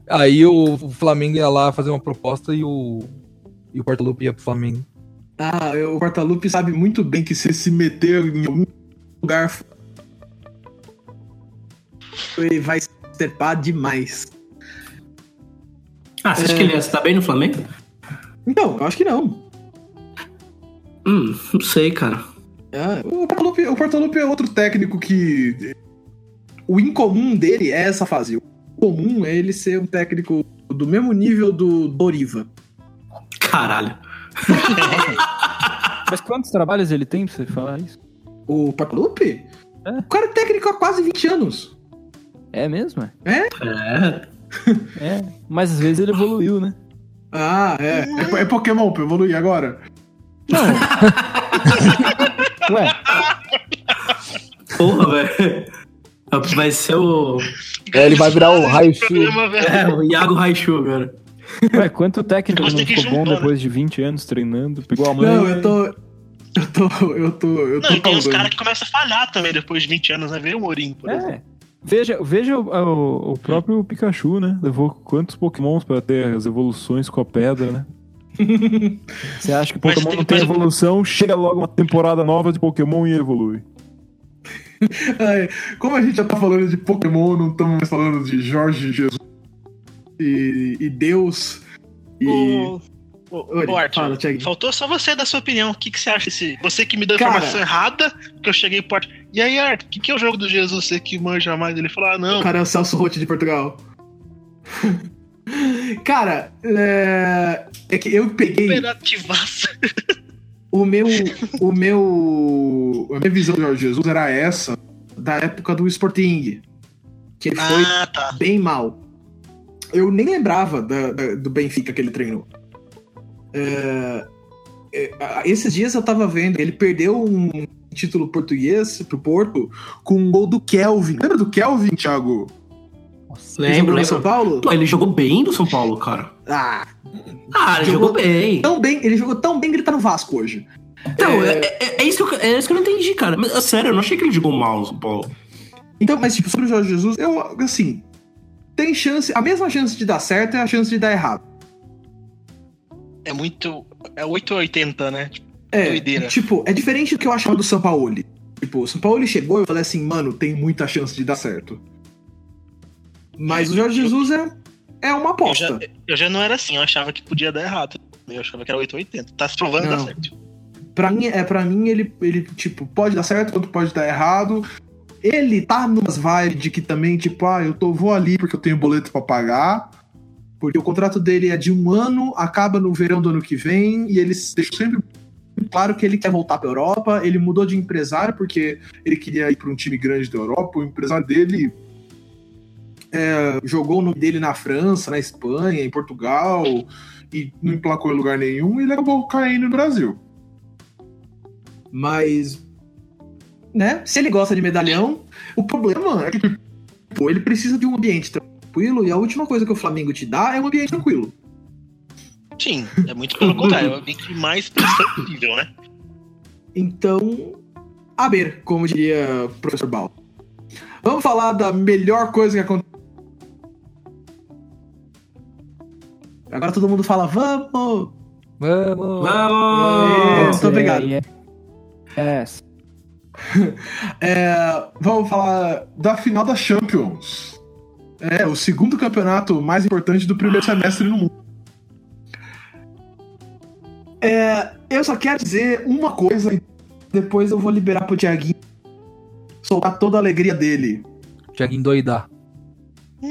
Aí o, o Flamengo ia lá fazer uma proposta e o. E o Portalupe ia pro Flamengo. Ah, o Portalupe sabe muito bem que se se meter em algum lugar. Ele vai se demais. Ah, você acha que ele ia estar bem no Flamengo? Então, eu acho que não. Hum, não sei, cara. Ah, o, Portalupe, o Portalupe é outro técnico que. O incomum dele é essa fase. O comum é ele ser um técnico do mesmo nível do Doriva. Caralho. Mas quantos trabalhos ele tem pra você falar isso? O Portalupe? É. O cara é técnico há quase 20 anos. É mesmo? é? É. É. Mas às vezes ele evoluiu, né? Ah, é. É, é Pokémon pra evoluir agora. Não. Ué, Porra, velho. Vai ser o. É, ele vai virar o Raichu. É, o Iago Raichu agora. ué, quanto técnico não ficou bom juntar, né? depois de 20 anos treinando? Pegou a mãe. Não, eu tô. Eu tô. Eu tô. Eu tô Não, e tem uns caras que começam a falhar também depois de 20 anos, né? Vê o Mourinho, por exemplo. Veja, veja o, o- o próprio Pikachu, né? Levou quantos pokémons pra ter as evoluções com a pedra, né? Você acha que Pokémon tem- não tem mas- evolução, chega logo uma temporada nova de Pokémon e evolui. Ai, como a gente já tá falando de Pokémon, não estamos mais falando de Jorge Jesus e, e Deus. E. Ô, Oi, ô, Arthur, fala, faltou só você dar sua opinião. O que, que você acha desse. Você que me deu a informação errada, que eu cheguei pro Arthur. E aí, Arthur, o que, que é o jogo do Jesus? Você que manja mais? Ele falou: ah, não. O cara é o Celso Rotti de Portugal. Cara, é... é que eu peguei Operativaça. o meu, o meu, a minha visão do Jorge Jesus era essa da época do Sporting, que ele foi Ah, tá. bem mal. Eu nem lembrava da- da- do Benfica que ele treinou. É, é, esses dias eu tava vendo, ele perdeu um título português pro Porto com um gol do Kelvin. Lembra do Kelvin, Thiago? Nossa, Ele jogou Lembro, no lembro. São Paulo? Pô, ele jogou bem do São Paulo, cara. Ah, Ah, ele Jogou- jogou, bem. tão bem, ele jogou tão bem que ele tá no Vasco hoje. Então, é, é- é isso que eu, é isso que eu não entendi, cara. Mas, sério, eu não achei que ele jogou mal no São Paulo. Então, mas tipo, sobre o Jorge Jesus, eu, assim, tem chance, a mesma chance de dar certo é a chance de dar errado. É muito. É 880, né? Tipo, É, Doideira. tipo, é diferente do que eu achava do Sampaoli. Tipo, o Sampaoli chegou e eu falei assim, mano, tem muita chance de dar certo. Mas o Jorge Jesus é, é uma eu já, aposta. eu já não era assim, eu achava que podia dar errado. Eu achava que era 880. Tá se provando que dá Não. certo. Pra mim, é, pra mim ele, ele, tipo, pode dar certo, quanto pode dar errado. Ele tá numas vibes de que também, tipo, ah, eu tô, vou ali porque eu tenho boleto pra pagar. Porque o contrato dele é de um ano, acaba no verão do ano que vem, e ele deixou sempre claro que ele quer voltar pra Europa. Ele mudou de empresário porque ele queria ir pra um time grande da Europa. O empresário dele é, jogou o nome dele na França, na Espanha, em Portugal, e não emplacou em lugar nenhum, e ele acabou caindo no Brasil. Mas, né? Se ele gosta de medalhão, o problema é que pô, ele precisa de um ambiente tranquilo e a última coisa que o Flamengo te dá é um ambiente tranquilo. Sim, é muito pelo contrário. É o que mais pressão possível, né? Então, a ver, como diria o professor Bal. Vamos falar da melhor coisa que aconteceu. Agora todo mundo fala, vamos! Vamos! Vamos! Muito obrigado. É. Yes. É, vamos falar da final da Champions. É, o segundo campeonato mais importante do primeiro semestre no mundo. É, eu só quero dizer uma coisa e depois eu vou liberar pro Thiaguinho soltar toda a alegria dele. Tiaguinho doidar.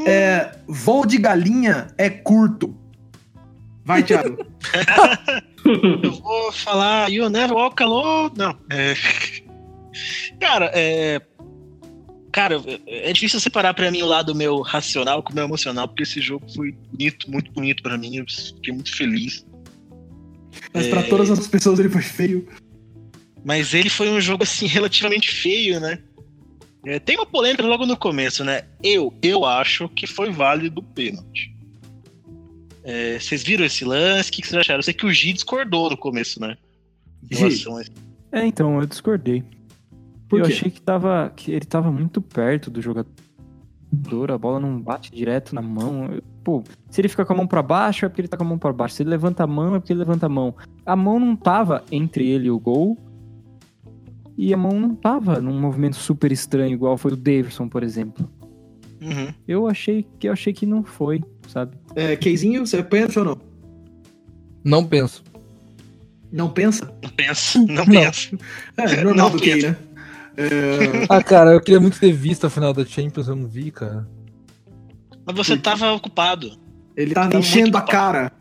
É, voo de galinha é curto. Vai, Thiago. Eu vou falar You Never Walk Alone. Não. É... Cara, é. Cara, é difícil separar pra mim o lado meu racional com o meu emocional, porque esse jogo foi bonito, muito bonito pra mim. Eu fiquei muito feliz. Mas pra todas as pessoas ele foi feio. Mas ele foi um jogo, assim, relativamente feio, né? É, tem uma polêmica logo no começo, né? Eu, eu acho que foi válido o pênalti. É, vocês viram esse lance? O que que vocês acharam? Eu sei que o G discordou no começo, né? Em relação a- É, então, eu discordei. Por eu quê? achei que, tava, que ele tava muito perto do jogador, a bola não bate direto na mão. Eu- Pô, se ele fica com a mão pra baixo, é porque ele tá com a mão pra baixo. Se ele levanta a mão, é porque ele levanta a mão. A mão não tava entre ele e o gol. E a mão não tava num movimento super estranho, igual foi o Davidson, por exemplo. Uhum. Eu achei que eu achei que não foi, sabe? É, Keizinho, você pensa ou não? Não penso. Não pensa? Não pensa, não pensa. É, normal Não do pensa. né? É, Ah, cara, eu queria muito ter visto a final da Champions, eu não vi, cara. Mas você tava ocupado. ele tá Tá enchendo a cara.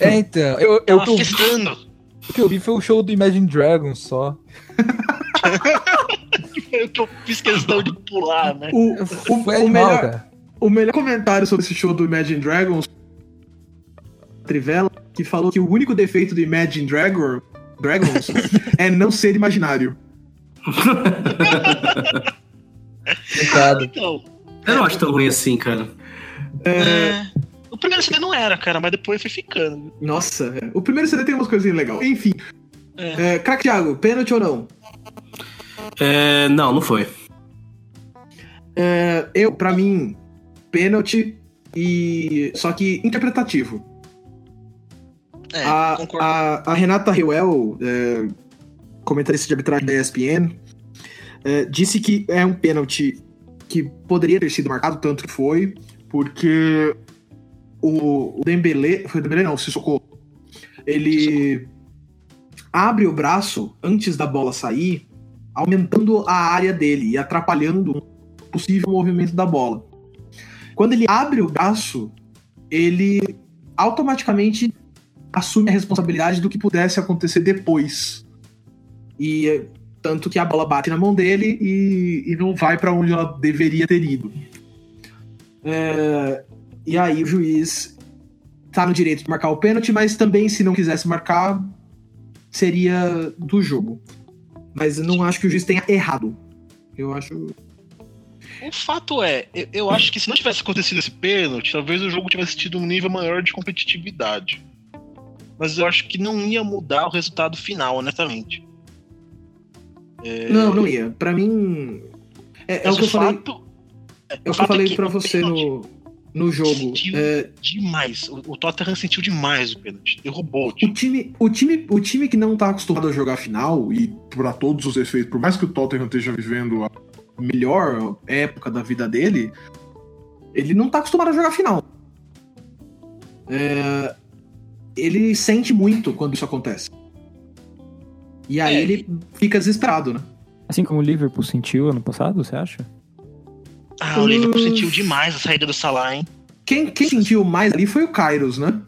É, então, eu, eu, Tava o que eu o que eu vi foi o show do Imagine Dragons só. Foi o que eu fiz questão de pular, né? O, o, o animal, melhor, cara. o melhor comentário sobre esse show do Imagine Dragons Trivela, que falou que o único defeito do Imagine Dragon, Dragons é não ser imaginário. Então, Eu não acho tão ruim assim, cara. é, o primeiro CD não era, cara, mas depois foi ficando. Nossa, é. o primeiro CD tem umas coisinhas legais. Enfim. É. É, Crack Thiago, pênalti ou não? É, não, não foi. É, eu, pra mim, pênalti e. Só que interpretativo. É, a, concordo. a, a Renata Reuel, é, comentarista de arbitragem da ESPN, é, disse que é um pênalti que poderia ter sido marcado, tanto que foi, porque o, o Dembele, foi o Dembele não, o Sissoko, ele abre o braço antes da bola sair, aumentando a área dele e atrapalhando o possível movimento da bola. Quando ele abre o braço, ele automaticamente assume a responsabilidade do que pudesse acontecer depois. E tanto que a bola bate na mão dele e, e não vai para onde ela deveria ter ido. É, e aí o juiz tá no direito de marcar o pênalti, mas também se não quisesse marcar, seria do jogo. Mas não acho que o juiz tenha errado. Eu acho. O fato é, eu, eu acho que se não tivesse acontecido esse pênalti, talvez o jogo tivesse tido um nível maior de competitividade. Mas eu acho que não ia mudar o resultado final, honestamente. É... Não, não ia. Pra mim. É, é o que eu falei. É, o que eu falei é pra você no, no jogo. É... Demais. O, o Tottenham sentiu demais o pênalti. Derrubou o time. O time, o time. O time que não tá acostumado a jogar final, e para todos os efeitos, por mais que o Tottenham esteja vivendo a melhor época da vida dele, ele não tá acostumado a jogar final. É, ele sente muito quando isso acontece. E aí é. ele fica desesperado, né? Assim como o Liverpool sentiu ano passado, você acha? Ah, o Liverpool sentiu demais a saída do Salah, hein? Quem, quem sentiu mais ali foi o Kairos, né?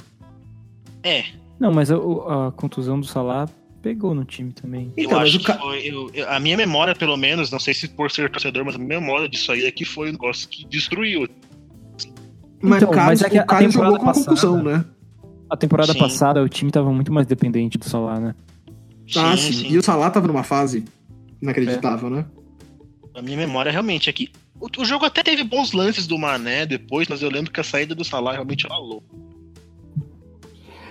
É. Não, mas a, a contusão do Salah pegou no time também. Eu então, acho que foi. Eu, eu, a minha memória, pelo menos, não sei se por ser torcedor, mas a minha memória disso aí é que foi um negócio que destruiu. Mas, então, o Carlos, mas é que o Carlos jogou com passada, concussão, né? A temporada sim. passada o time tava muito mais dependente do Salah, né? Ah, sim. sim. E o Salah tava numa fase inacreditável, é. né? A minha memória realmente é que o, o, jogo até teve bons lances do Mané depois, mas eu lembro que a saída do Salah realmente era louco.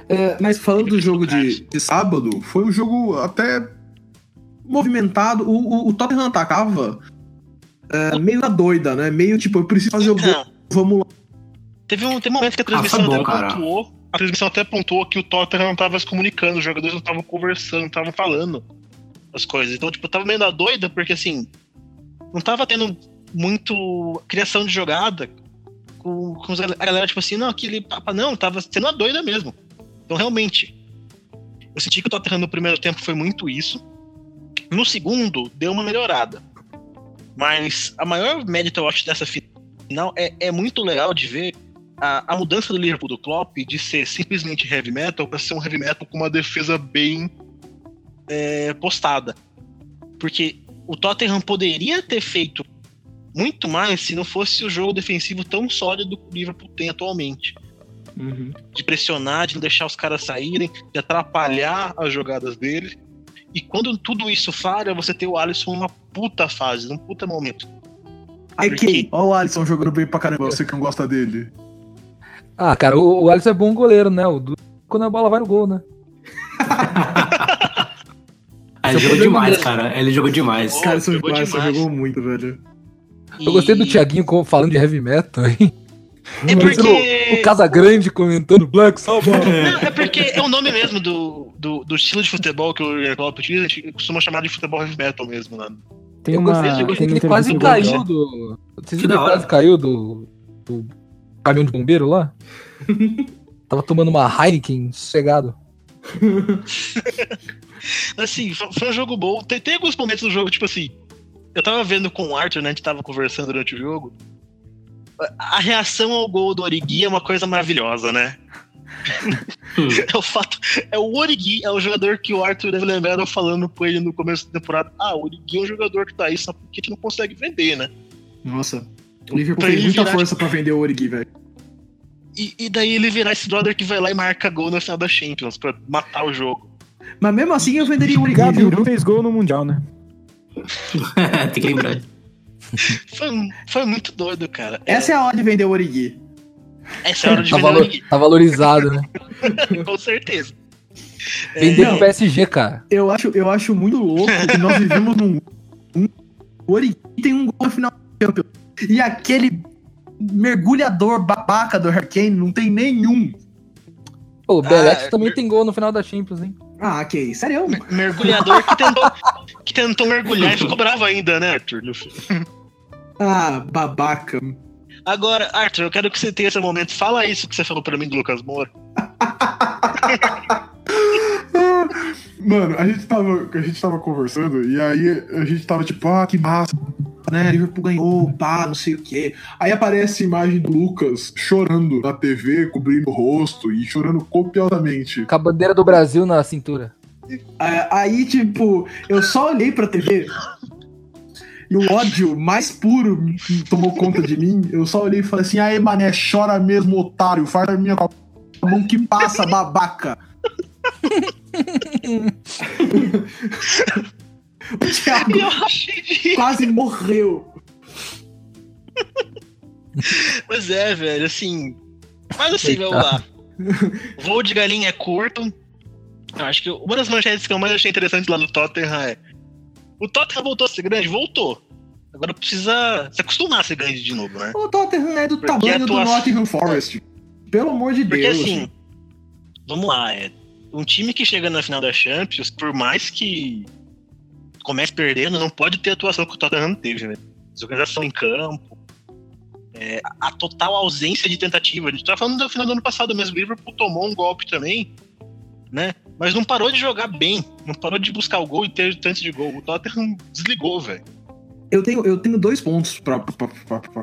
É, mas falando do jogo de, de, sábado, foi um jogo até movimentado. O, o, o Tottenham atacava é, meio na doida, né? Meio tipo, eu preciso fazer então, o gol, vamos lá. Teve um, teve um momento que a transmissão ah, bom, até pontuou. A transmissão até pontuou que o Tottenham não estava se comunicando, os jogadores não estavam conversando, não estavam falando as coisas. Então, tipo, tava meio na doida, porque assim, não tava tendo muito criação de jogada com, com a galera, tipo assim, não, aquele papa não, tava sendo a doida mesmo. Então, realmente, eu senti que o Tottenham no primeiro tempo foi muito isso. No segundo, deu uma melhorada. Mas a maior mérito, eu acho, dessa final é, é muito legal de ver a, a mudança do Liverpool do Klopp de ser simplesmente heavy metal para ser um heavy metal com uma defesa bem é, postada. Porque o Tottenham poderia ter feito muito mais se não fosse o jogo defensivo tão sólido que o Liverpool tem atualmente. Uhum. De pressionar, de não deixar os caras saírem, de atrapalhar as jogadas dele. E quando tudo isso falha, você tem o Alisson numa puta fase, num puta momento. Ai, Porque... que? Olha o Alisson jogando bem pra caramba, você que não gosta dele. Ah, cara, o, o Alisson é bom goleiro, né? O, quando a bola vai no gol, né? ele jogou demais, cara. Ele jogou demais. Oh, cara, jogou, Alisson jogou muito, velho. Eu gostei do Thiaguinho falando de heavy metal, hein? É porque. O, Casa Grande comentando Black Sabbath. Não, é porque é o nome mesmo do, do, do estilo de futebol que o Klopp utiliza, a gente costuma chamar de futebol heavy metal mesmo, né? Tem uma. Eu gostei, ele quase caiu do. Vocês viram que quase caiu do, do caminhão de bombeiro lá? Tava tomando uma Heineken sossegado. assim, foi um jogo bom. Tem, tem alguns momentos do jogo, tipo assim. Eu tava vendo com o Arthur, né? A gente tava conversando durante o jogo a reação ao gol do Origi é uma coisa maravilhosa, né? é o fato. É o Origi, é o jogador que o Arthur deve lembrar falando com ele no começo da temporada. Ah, o Origi é um jogador que tá aí só porque a gente não consegue vender, né? Nossa. O Liverpool fez muita virar, força tipo... pra vender o Origi, velho. E, e, daí ele virar esse brother que vai lá e marca gol na final da Champions pra matar o jogo. Mas mesmo assim eu venderia o Origi. Gabiru fez gol no Mundial, né? Tem que lembrar foi, foi muito doido, cara. Essa é, é a hora de vender o Origi. Essa é a hora de tá vender valor, o Origi. Tá valorizado, né? Com certeza. Vender é, pro PSG, cara. Eu acho, eu acho muito louco que nós vivemos num. Um, o Origi tem um gol no final do campeonato. E aquele mergulhador babaca do Hurricane não tem nenhum. O Belete ah, também mer... tem gol no final da Champions, hein? Ah, ok. Sério? Mergulhador que tentou, que tentou mergulhar e ficou bravo ainda, né, Arthur? ah, babaca. Agora, Arthur, eu quero que você tenha esse momento. Fala isso que você falou pra mim do Lucas Moura. Mano, a gente, tava, a gente tava conversando e aí a gente tava tipo, ah, que massa. Né? Liverpool ganhou, pá, não sei o quê. Aí aparece a imagem do Lucas chorando na TV, cobrindo o rosto e chorando copiosamente. Com a bandeira do Brasil na cintura. É, Aí, tipo, eu só olhei pra TV e o ódio mais puro tomou conta de mim. Eu só olhei e falei assim: aí, mané, chora mesmo, otário, faz a minha com a mão que passa, babaca. o Thiago Eu achei de. quase morreu. Mas é, velho, assim. Mas assim, vamos lá. Voo de galinha é curto. Eu acho que uma das manchetes que eu mais achei interessante lá no Tottenham é. O Tottenham voltou a ser grande? Voltou. Agora precisa se acostumar a ser grande de novo, né? O Tottenham é do Porque tamanho do Nottingham Forest. Pelo amor de Porque Deus. assim, vamos lá, é. Um time que chega na final da Champions, por mais que comece perdendo, não pode ter a atuação que o Tottenham teve, né? Desorganização em campo, é, a total ausência de tentativa. A gente tava falando do final do ano passado mesmo, o Liverpool tomou um golpe também, né? Mas não parou de jogar bem, não parou de buscar o gol e ter tanto de gol. O Tottenham desligou, velho. Eu tenho, eu tenho dois pontos pra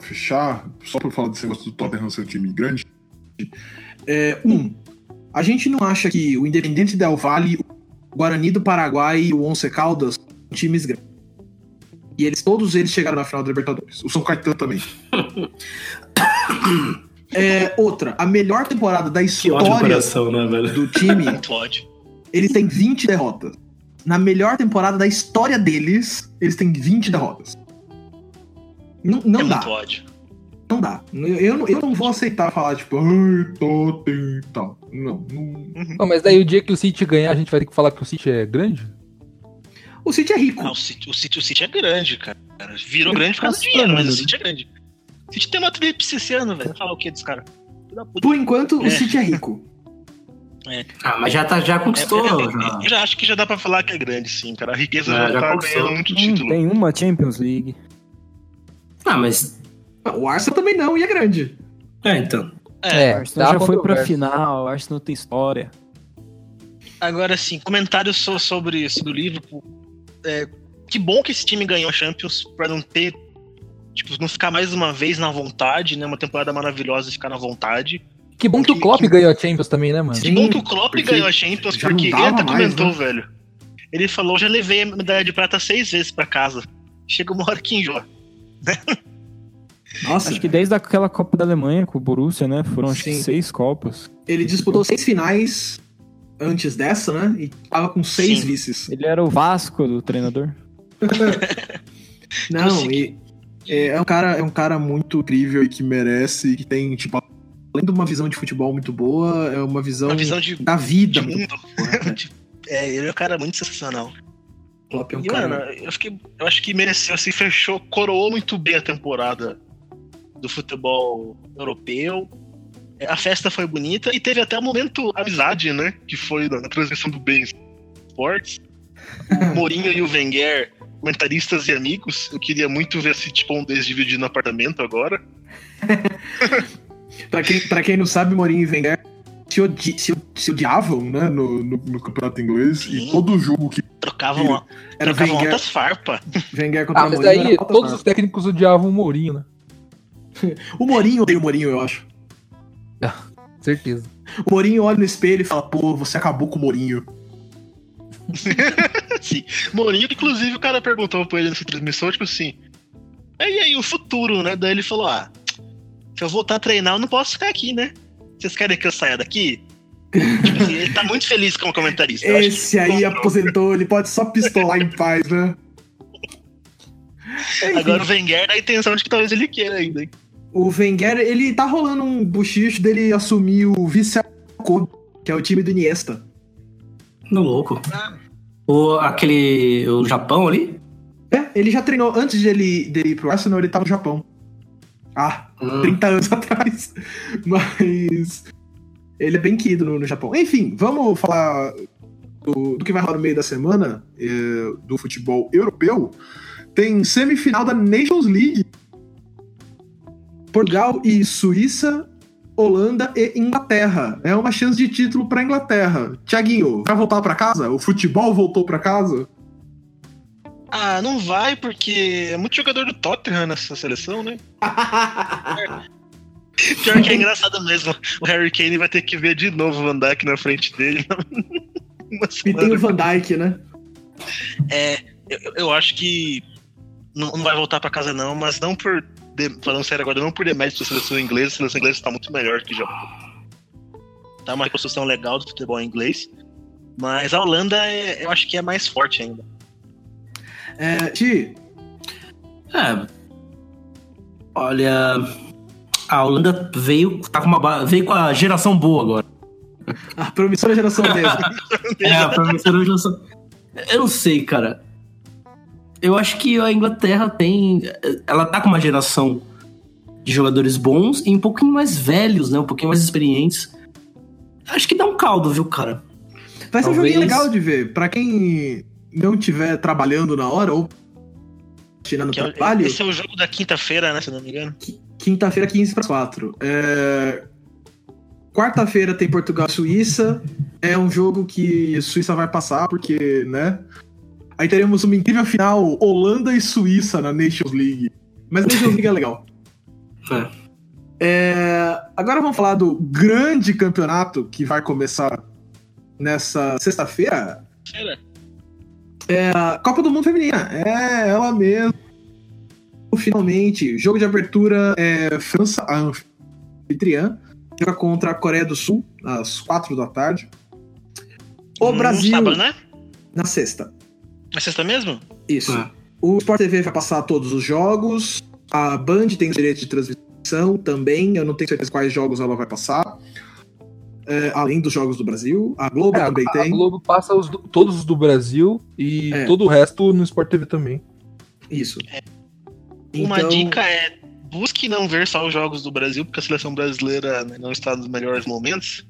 fechar, só pra falar desse negócio do Tottenham ser um time grande. É, um, a gente não acha que o Independente Del Valle, o Guarani do Paraguai e o Once Caldas times grandes. E eles, todos eles chegaram na final da Libertadores. O São Caetano também. É, outra, a melhor temporada da história coração, né, velho? do time, eles têm 20 derrotas. Na melhor temporada da história deles, eles têm 20 derrotas. Não, não é dá. muito ódio. Não dá. Eu, eu, não- eu não vou aceitar falar, tipo, ai, Totem e tal. Não, não. Não, mas daí o dia que o City ganhar, a gente vai ter que falar que o City é grande? O City é rico. Ah, o City, o City, o City é grande, cara. Virou grande por causa tá do dinheiro, mas o explorando, City é grande. O City tem uma tríplice esse ano, velho. Fala o que desse cara? Por enquanto, o É. City é rico. Ah, mas já, tá, já conquistou. É, é, é, já. Eu já acho que já dá pra falar que é grande, sim, cara. A riqueza É, já, já tá conquistou. ganhando muito Hum, título. tem uma Champions League. Ah, mas. O Arsenal também não, e é grande. É, então. É, o Arsenal já foi pra final, o Arsenal tem história. Agora sim, comentários so- sobre, sobre o Liverpool. É, que bom que esse time ganhou a Champions pra não ter. Tipo, não ficar mais uma vez na vontade, né? Uma temporada maravilhosa e ficar na vontade. Que bom que o Klopp que- ganhou a Champions também, né, mano? Que bom que o Klopp porque ganhou a Champions, porque ele até mais, comentou, né? velho. Ele falou: já levei a medalha de prata seis vezes pra casa. Chega uma hora que enjoa. Nossa, Acho que desde aquela Copa da Alemanha com o Borussia, né? Foram acho que seis Copas. ele disputou seis finais antes dessa, né? E tava com seis Sim. vices. Ele era o Vasco do treinador. Não, Consegui. e é, é um cara, é um cara muito incrível e que merece, que tem, tipo, além de uma visão de futebol muito boa, é uma visão, Uma visão de, da vida de muito mundo. De- é, ele é um cara muito sensacional. Klopp é um E, cara. mano, eu, fiquei, eu acho que mereceu, assim, fechou, coroou muito bem a temporada do futebol europeu. A festa foi bonita e teve até o momento amizade, né? Que foi na, transmissão do Bem Sports. O Mourinho e o Wenger, comentaristas e amigos. Eu queria muito ver esse tipo um deles dividindo apartamento agora. Pra quem, pra quem não sabe, Mourinho e Wenger se, odi se, se odiavam, né, no, no, no campeonato inglês. Sim. E todo jogo que Trocavam, era trocavam Wenger, altas farpas. Wenger contra Ah, mas Mourinho. daí todos farpa. os técnicos odiavam o Mourinho, né? O Mourinho odeia o Mourinho, eu acho. Certeza. O Mourinho olha no espelho e fala, pô, você acabou com o Mourinho. Sim. Mourinho, inclusive o cara perguntou pra ele nessa transmissão, tipo assim. "É, E aí, o futuro, né? Daí ele falou: Ah, se eu voltar a treinar, eu não posso ficar aqui, né? Vocês querem que eu saia daqui? tipo assim, ele tá muito feliz como comentarista. Esse aí aposentou, ele pode só pistolar em paz, né? Agora o Wenger dá a intenção de que talvez ele queira ainda, hein? O Wenger, ele tá rolando um buchicho dele assumir o vice Kobe, que é o time do Iniesta. No louco. O, aquele. O Japão ali? É, ele já treinou, antes dele, dele ir pro Arsenal, ele tava no Japão. Ah, Hum. 30 anos atrás. Mas ele é bem querido no, no Japão. Enfim, vamos falar do, do que vai rolar no meio da semana eh, do futebol europeu. Tem semifinal da Nations League. Portugal e Suíça, Holanda e Inglaterra. É uma chance de título pra Inglaterra. Tiaguinho, vai voltar pra casa? O futebol voltou pra casa? Ah, não vai, porque é muito jogador do Tottenham nessa seleção, né? Pior que é engraçado mesmo. O Harry Kane vai ter que ver de novo o Van Dijk na frente dele. E tem o. Van Dyke, né? É, eu, eu acho que não, não vai voltar pra casa não, mas não por de- falando sério agora, não por demérito da seleção inglesa, a seleção inglesa tá muito melhor que já. Tá uma reconstrução legal do futebol inglês, mas a Holanda é- eu acho que é mais forte ainda. É, Ti, É. Olha. A Holanda veio, tá com uma, veio com a geração boa agora. a promissora geração mesmo. É, a promissora geração. Eu não sei, cara. Eu acho que a Inglaterra tem. Ela tá com uma geração de jogadores bons e um pouquinho mais velhos, né? Um pouquinho mais experientes. Acho que dá um caldo, viu, cara? Vai ser um Talvez- joguinho legal de ver. Pra quem não estiver trabalhando na hora ou tirando Que é o- trabalho, esse é o jogo da quinta-feira, né, se eu não me engano. quinta-feira, 15 para 4. É... Quarta-feira tem Portugal e Suíça. É um jogo que a Suíça vai passar, porque, né? Aí teremos uma incrível final Holanda e Suíça na Nations League. Mas Nations League é legal. É. É, Agora vamos falar do grande campeonato que vai começar nessa sexta-feira. É a Copa do Mundo Feminina. É ela mesma. Finalmente, jogo de abertura é França, a anfitriã, joga contra a Coreia do Sul, às quatro da tarde. O No Brasil, sábado, né? na sexta. É sexta mesmo? Isso. É. O Sport TV vai passar todos os jogos. A Band tem os direitos de transmissão também. Eu não tenho certeza quais jogos ela vai passar. É, além dos jogos do Brasil. A Globo É, a, também a tem. Globo passa os do- todos os do Brasil e É. todo o resto no Sport TV também. Isso. Uma Então- dica é busque não ver só os jogos do Brasil, porque a seleção brasileira né, não está nos melhores momentos.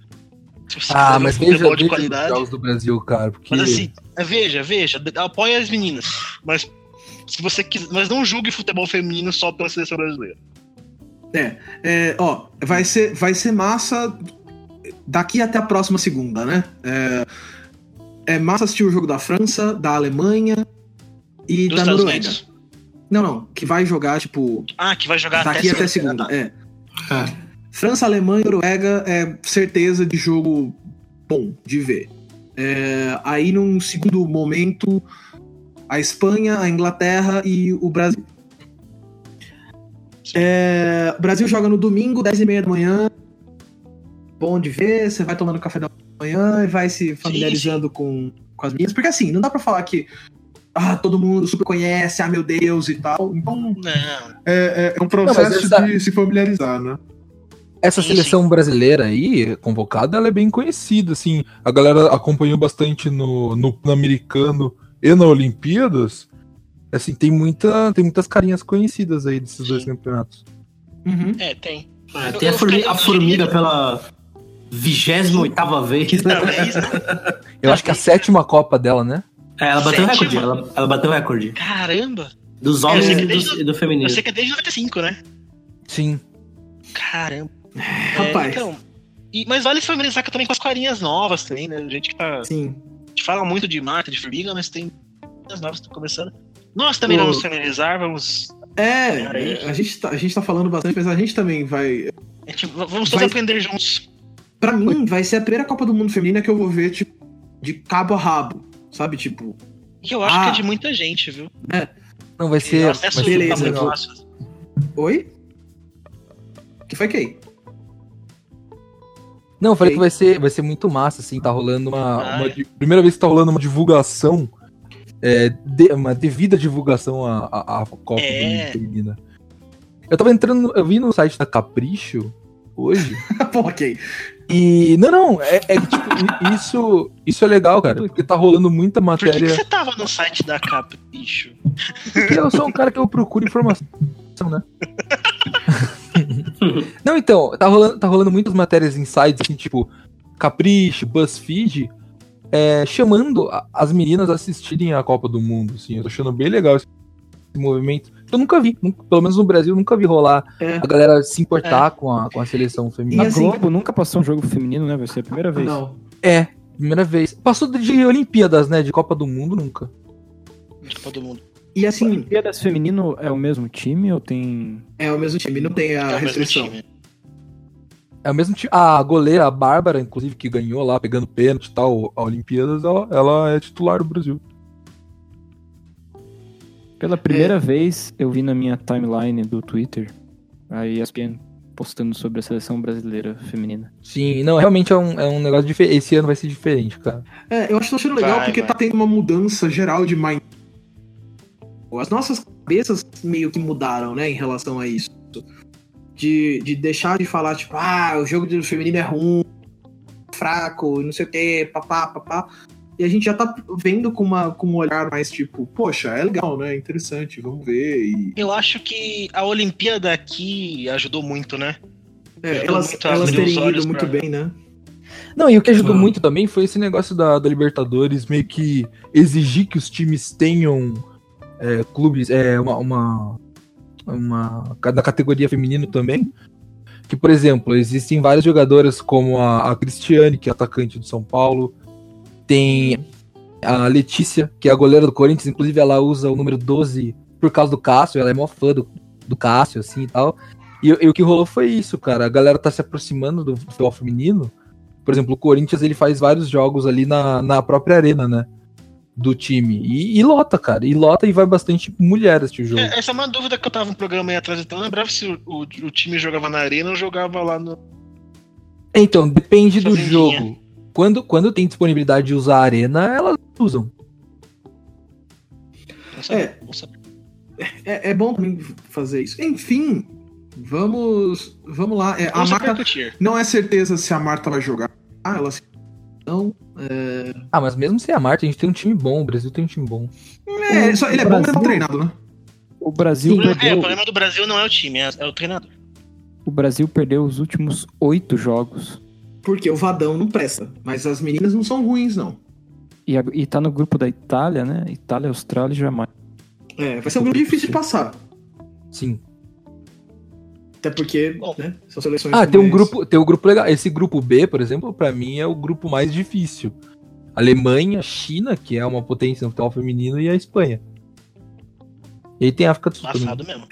Ah, mas futebol veja, de veja qualidade. os jogos do Brasil, cara, porque... Mas assim, é, veja, veja, apoia as meninas. Mas se você quiser. Mas não julgue futebol feminino só pela seleção brasileira. É, ó, vai ser, vai ser massa daqui até a próxima segunda, né? É, é massa assistir o jogo da França, da Alemanha e Dos da Estados Noruega. Unidos. Não, não, que vai jogar, tipo, Ah, que vai jogar daqui até segunda. segunda. É. França, Alemanha e Noruega é certeza de jogo bom de ver. É, aí, num segundo momento, a Espanha, a Inglaterra e o Brasil. É, o Brasil joga no domingo, 10h30 da manhã. Bom de ver, você vai tomando café da manhã e vai se familiarizando Com, com as meninas. Porque assim, não dá pra falar que ah, todo mundo super conhece, ah, meu Deus e tal. Então, Não, é, é um Não, processo essa- de se familiarizar, né? Essa Sim, seleção brasileira aí, convocada, ela é bem conhecida, assim. A galera acompanhou bastante no, no Pan-Americano e na Olimpíadas. Assim, tem, muita, tem muitas carinhas conhecidas aí desses dois Sim. campeonatos. Uhum. é, tem. É, Eu- tem a, eu formi- ficaria- a formiga pela 28 vez. né? Né? Eu acho que a sétima Copa dela, né? É, ela bateu Sétima? recorde. Ela, ela bateu recorde. Caramba! Dos É, homens sei e que do, desde- e do feminino. Eu sei que é desde 95, né? Sim. Caramba. Rapaz. É, então, e- mas vale se familiarizar também com as carinhas novas também, né? A gente que tá. Sim. A gente fala muito de Marta, de Formiga, mas tem as novas que estão começando. Nós também O- vamos familiarizar, vamos. É, a gente, tá, a gente tá falando bastante, mas a gente também vai. a gente- vamos todos Vai- aprender juntos. Pra mim, vai ser a primeira Copa do Mundo Feminina que eu vou ver, tipo, de cabo a rabo. Sabe, tipo. E eu acho Ah. que é de muita gente, viu? Não, vai ser. vai ser beleza, tá vou-. Oi? Que foi quem? Não, eu falei Ok. que vai ser, vai ser muito massa, assim, tá rolando uma. Ah, uma é. primeira vez que tá rolando uma divulgação. é, de- uma devida divulgação à, à, à Copa É. do Mundo Feminina. Eu tava entrando. Eu vi no site da Capricho hoje. Pô, ok. E. Não, não, é, é que, tipo, isso, isso é legal, cara. Porque tá rolando muita Por que, que matéria. você tava no site da Capricho? Porque eu sou um cara que eu procuro informação, né? Não, então, tá rolando, tá rolando muitas matérias em sites, assim, tipo, Capricho, BuzzFeed, é, chamando a- as meninas a assistirem a Copa do Mundo, assim. Eu tô achando bem legal esse movimento. Eu nunca vi, nunca- pelo menos no Brasil, nunca vi rolar É. a galera se importar com, a, com a seleção feminina. Na E assim- Globo nunca passou um jogo feminino, né? Vai ser a primeira vez. Não. É, primeira vez. Passou de Olimpíadas, né? De Copa do Mundo, nunca. De todo mundo. E assim, Olimpíadas Feminino é o mesmo time ou tem. é o mesmo time, não tem a É restrição. É o mesmo time. A goleira, a Bárbara, inclusive, que ganhou lá, pegando pênalti e tal, a Olimpíadas, ela, ela é titular do Brasil. Pela primeira vez eu vi na minha timeline do Twitter a ESPN postando sobre a seleção brasileira feminina. Sim, não, realmente é um, é um negócio diferente. Esse ano vai ser diferente, cara. É, eu acho que tá sendo legal Vai, porque vai. tá tendo uma mudança geral de mind. As nossas cabeças meio que mudaram, né, em relação a isso. De, de deixar de falar, tipo, ah, o jogo do feminino é ruim, fraco, não sei o quê, papá, papá. E a gente já tá vendo com, uma, com um olhar mais tipo, poxa, é legal, né? É interessante, vamos ver. E, Eu acho que a Olimpíada aqui ajudou muito, né? é, elas, muito elas terem ido olhos muito pra- bem, né? Não, e o que ajudou Ah. muito também foi esse negócio da, da Libertadores meio que exigir que os times tenham é, clubes, é, uma, uma, uma. da categoria feminino também. Que, por exemplo, existem várias jogadoras como a, a Cristiane, que é atacante do São Paulo. Tem a Letícia, que é a goleira do Corinthians, inclusive ela usa o número 12 por causa do Cássio, ela é mó fã do, do Cássio, assim e tal. E, e o que rolou foi isso, cara. A galera tá se aproximando do futebol feminino. Por exemplo, o Corinthians ele faz vários jogos ali na, na própria arena, né? Do time. E, e lota, cara. E lota e vai bastante mulher o jogo. É, essa é uma dúvida que eu tava no programa aí atrás, então eu lembrava se o, o- o time jogava na arena ou jogava lá no. Então, depende do jogo. Quando, quando tem disponibilidade de usar a arena, elas usam. É. É, é bom também fazer isso. Enfim, vamos, vamos lá. É, a repercutir. não é certeza se a Marta vai jogar. Ah, ela se- não. Ah, mas mesmo sem a Marta, a gente tem um time bom. O Brasil tem um time bom. É, só, ele é bom, mas Brasil- não treinado, né? O Brasil, O problema- é, perdeu, o problema do Brasil não é o time, é, é o treinador. o Brasil perdeu os últimos oito jogos. Porque o Vadão não presta. Mas as meninas não são ruins, não. E, a- e tá no grupo da Itália, né? Itália, Austrália e Jamaica. É, vai ser um grupo difícil de passar. Sim. Até porque, Bom. né? São seleções. Ah, tem um grupo, tem um grupo legal. Esse grupo B, por exemplo, pra mim é o grupo mais difícil. Alemanha, China, que é uma potência no futebol feminino, e a Espanha. E aí tem a África do Sul. Passado mesmo.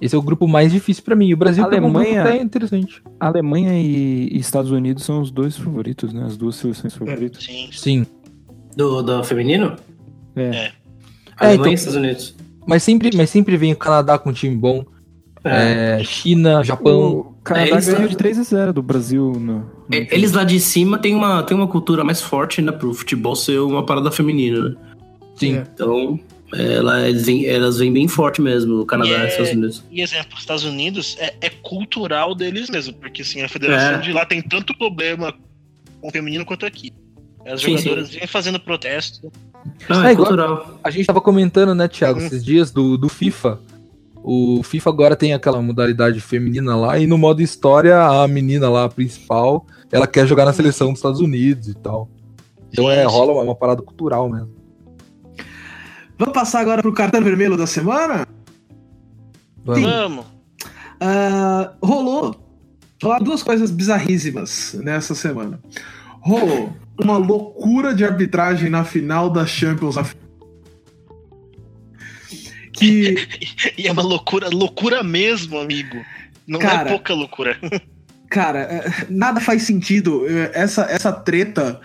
Esse é o grupo mais difícil pra mim. E o Brasil um Alemanha- até interessante. Alemanha e, Estados Unidos são os dois favoritos, né? As duas seleções favoritas. Sim. Sim. Do, do feminino? É. É. Alemanha então- e Estados Unidos. Mas sempre, mas sempre vem o Canadá com um time bom. É, China, Japão. O Canadá É, eles ganhou tão- de 3 a 0 do Brasil no, E- Eles lá de cima têm uma, têm uma cultura mais forte, né? Pro futebol ser uma parada feminina, né? Sim. É. Então, ela, eles vêm- elas vêm bem forte mesmo, o Canadá E e é- os Estados Unidos. E exemplo, os Estados Unidos é, é cultural deles mesmo, porque assim, a federação É. de lá tem tanto problema com o feminino quanto aqui. As Sim, jogadoras vêm fazendo protesto. Não, É é, igual- cultural. A gente tava comentando, né, Thiago, Uhum. esses dias do, do FIFA. O FIFA agora tem aquela modalidade feminina lá, e no modo história, a menina lá, a principal, ela quer jogar na seleção dos Estados Unidos e tal. Então é, rola uma, uma parada cultural mesmo. Vamos passar agora pro cartão vermelho da semana? Vamos. Vamos. Ah, rolou. Duas coisas bizarríssimas nessa semana. Rolou uma loucura de arbitragem na final da Champions. Que, E é uma loucura, loucura mesmo, amigo. Não Cara. é pouca loucura. cara, é, nada faz sentido. É, Essa, essa treta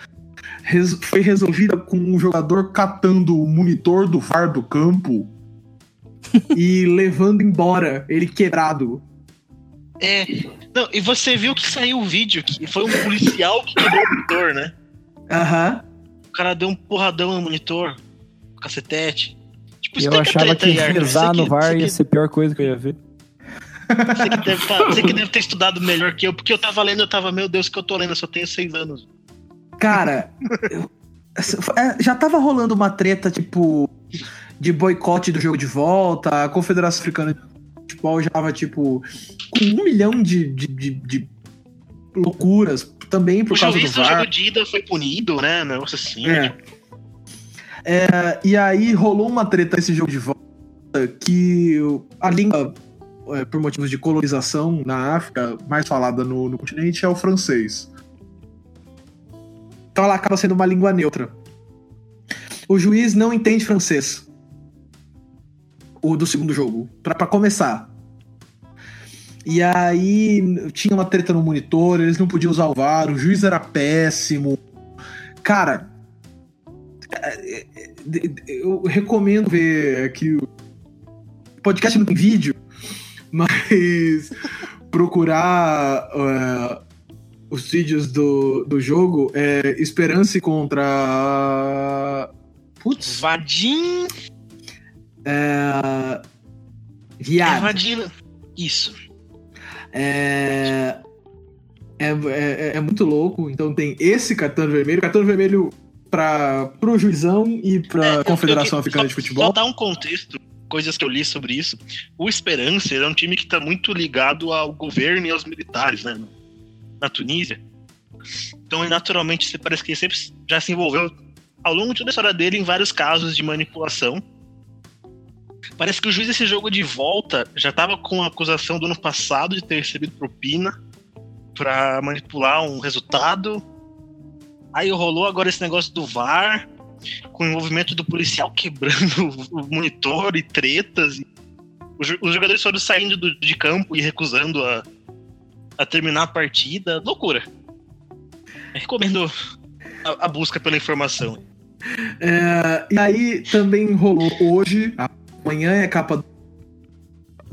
res- foi resolvida com um jogador catando o monitor do VAR do campo e levando embora ele quebrado. É. Não, e você viu que saiu o vídeo, que foi um policial que quebrou o monitor, né? Aham. O cara deu um porradão no monitor, cacetete. Tipo, E eu explica a achava que rezar no que- VAR você ia que- ser a pior coisa que eu ia ver. Você que, deve tá- você que deve ter estudado melhor que eu, porque eu tava lendo, eu tava, meu Deus, que eu tô lendo, eu só tenho seis anos. Cara, eu- é, já tava rolando uma treta, tipo, de boicote do jogo de volta. A Confederação Africana de Futebol já tava, tipo, com um milhão de, de, de- de loucuras, também por O causa do VAR. jogo de ida foi punido, né? Negócio assim. É. É, e aí rolou uma treta nesse jogo de volta que a língua, é, por motivos de colonização na África, mais falada no, no continente é o francês. Então ela acaba sendo uma língua neutra. O juiz não entende francês. o do segundo jogo, pra começar. E aí tinha uma treta no monitor, eles não podiam usar o VAR, o juiz era péssimo. Cara, eu recomendo ver aqui o podcast não tem vídeo, mas procurar uh, os vídeos do, do jogo é Esperança contra. Putz. Vadim. É, viado. É Vadim. Isso. É, é, é, é, muito louco. Então tem esse cartão vermelho, cartão vermelho para pro juizão e pra é, Confederação Africana só, de Futebol. Só dar um contexto, coisas que eu li sobre isso. O Esperança é um time que está muito ligado ao governo e aos militares, né? Na Tunísia. Então, naturalmente, parece que ele sempre já se envolveu ao longo de toda a história dele em vários casos de manipulação. Parece que o juiz desse jogo de volta já estava com a acusação do ano passado de ter recebido propina para manipular um resultado. Aí rolou agora esse negócio do VAR, com o envolvimento do policial quebrando o monitor e tretas. Os jogadores foram saindo do, de campo e recusando a, a terminar a partida. Loucura. Eu recomendo a, a, busca pela informação. É, e aí também rolou hoje, amanhã é capa.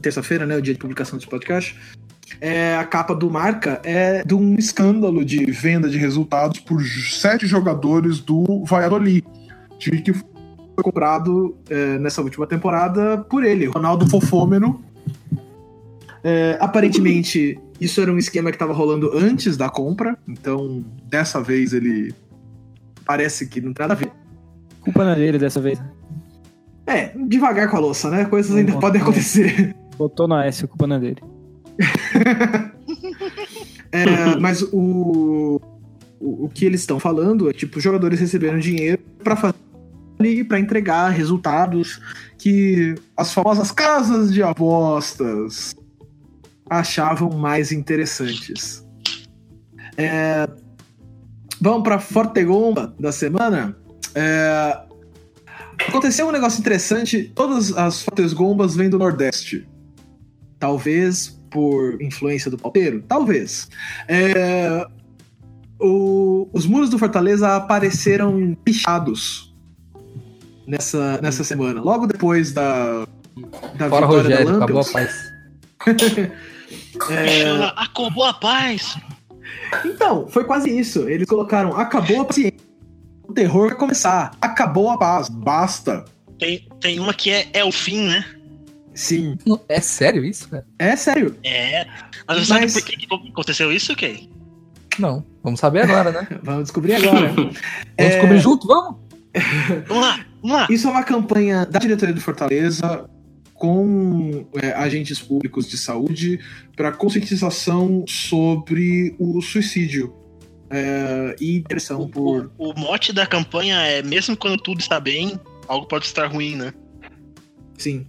Terça-feira, né? O dia de publicação desse podcast. É, a capa do Marca é de um escândalo de venda de resultados por sete jogadores do Valladolid que foi comprado é, nessa última temporada por ele, Ronaldo Fofômeno. É, aparentemente, isso era um esquema que estava rolando antes da compra, então dessa vez ele parece que não tem nada a ver. Culpa não é dele dessa vez. É, devagar com a louça, né? Coisas ainda podem acontecer. Botou na S, culpa não é dele. é, mas o, o, o que eles estão falando é tipo, os jogadores receberam dinheiro para fazer e para entregar resultados que as famosas casas de apostas achavam mais interessantes. É... Vamos para Fortegomba da semana. É... Aconteceu um negócio interessante. Todas as Fortegombas vêm do Nordeste. Talvez por influência do pauteiro? Talvez. É... O... Os muros do Fortaleza apareceram pichados nessa, nessa semana. Logo depois da, da Fora vitória Rogério, da acabou a paz. é... Acabou a paz. Então, foi quase isso. Eles colocaram acabou a paciência. O terror vai começar. Acabou a paz. Basta. Tem, tem uma que é, é o fim, né? Sim. É sério isso, cara? É sério. É. Mas você Mas... sabe por que, aconteceu isso, Kay? Não. Vamos saber agora, né? vamos descobrir agora. vamos é... descobrir junto, vamos? vamos lá. Vamos lá. Isso é uma campanha da diretoria do Fortaleza com é, agentes públicos de saúde para conscientização sobre o suicídio é, e depressão por. O, o, mote da campanha é mesmo quando tudo está bem, algo pode estar ruim, né? Sim.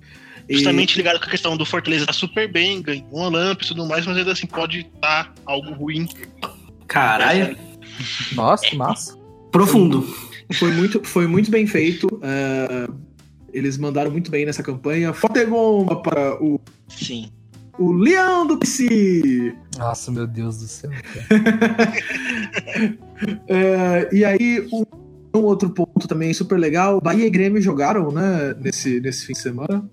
Justamente e... ligado com a questão do Fortaleza tá super bem, ganhou um Olympic e tudo mais, mas ainda assim pode estar algo ruim. Caralho. Nossa, que massa. Profundo. Foi muito, foi muito bem feito. Uh, eles mandaram muito bem nessa campanha. Fotegomba para o. Sim. O Leão do PC! Nossa, meu Deus do céu. é, e aí, um, um, outro ponto também super legal: Bahia e Grêmio jogaram, né, nesse, nesse fim de semana.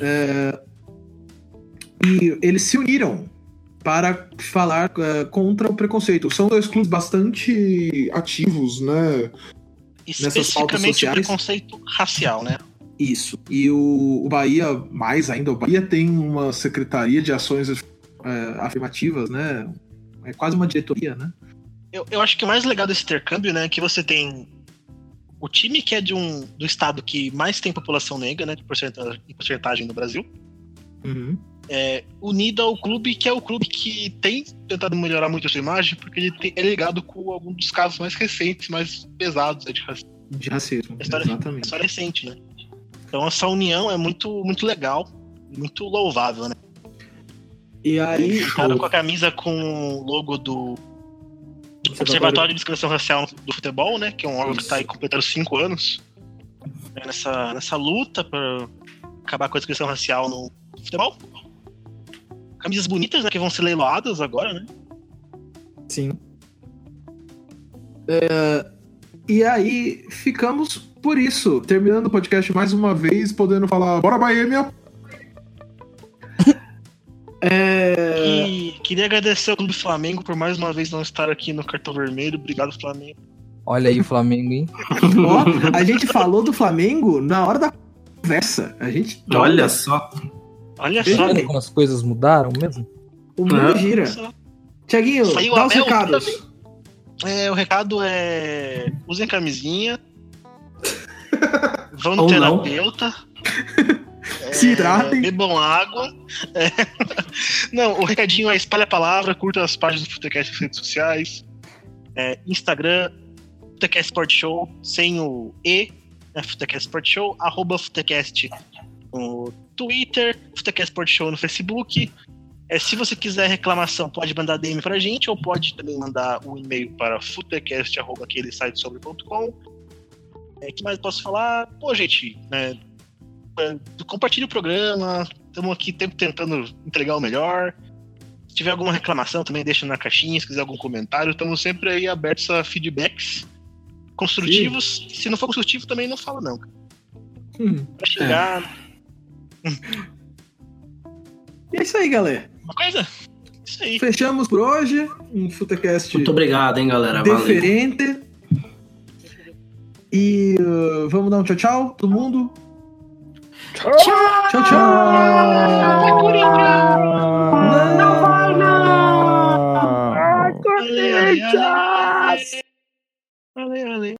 É, e eles se uniram para falar uh, contra o preconceito. São dois clubes bastante ativos, né? Especificamente o preconceito racial, né? Isso. E o, o, Bahia, mais ainda, o Bahia tem uma secretaria de ações uh, afirmativas, né? É quase uma diretoria, né? Eu, eu acho que o mais legal desse intercâmbio, né, é que você tem o time que é de um do estado que mais tem população negra, né, de porcentagem, porcentagem no Brasil. Uhum é, unido ao clube, que é o clube que tem tentado melhorar muito a sua imagem, porque ele tem, é ligado com algum dos casos mais recentes, mais pesados né, de racismo. De racismo, história, exatamente. História recente, né? Então essa união é muito, muito legal, muito louvável, né? E aí. Cara com a camisa com o logo do Observatório de Discriminação Racial do Futebol, né? Que é um órgão Isso. que está aí completando cinco anos. Né, nessa, nessa luta para acabar com a discrição racial no futebol. Camisas bonitas, né? Que vão ser leiloadas agora, né? Sim. É, e aí ficamos por isso, terminando o podcast mais uma vez, podendo falar Bora Bahia, minha. É... E queria agradecer ao Clube Flamengo por mais uma vez não estar aqui no cartão vermelho. Obrigado, Flamengo. Olha aí o Flamengo, hein? Ó, a gente falou do Flamengo na hora da conversa. A gente. Olha só. Olha Veja só, bem. como as coisas mudaram mesmo? O mundo É. gira. Tiaguinho, dá os recados. É, o recado é. Usem camisinha. Vão no Ou não. terapeuta. Se É, hidratem. Bebam água. É. Não, o recadinho é espalha a palavra, curta as páginas do Futecast nas redes sociais. É, Instagram, Futecast Sport Show, sem o E, né, Futecast Sport Show, arroba Futecast no Twitter, Futecast Sport Show no Facebook. É, se você quiser reclamação, pode mandar DM pra gente, ou pode também mandar um e-mail para futecast.aquelesitesobre.com. É, que mais posso falar? Pô, gente, né, é, compartilhe o programa. Estamos aqui sempre tentando entregar o melhor. Se tiver alguma reclamação, também deixa na caixinha. Se quiser algum comentário, estamos sempre aí abertos a feedbacks construtivos. Se não for construtivo, também não fala, não. Hum. Pra chegar. E é isso aí, galera. Uma coisa? Isso aí. Fechamos por hoje. Um Futecast Muito obrigado, hein, galera. Valeu. diferente. E uh, vamos dar um tchau, tchau, todo mundo. Tchau, tchau. tchau. Corinthians! Não vai, não! Corinthians! Valeu, valeu.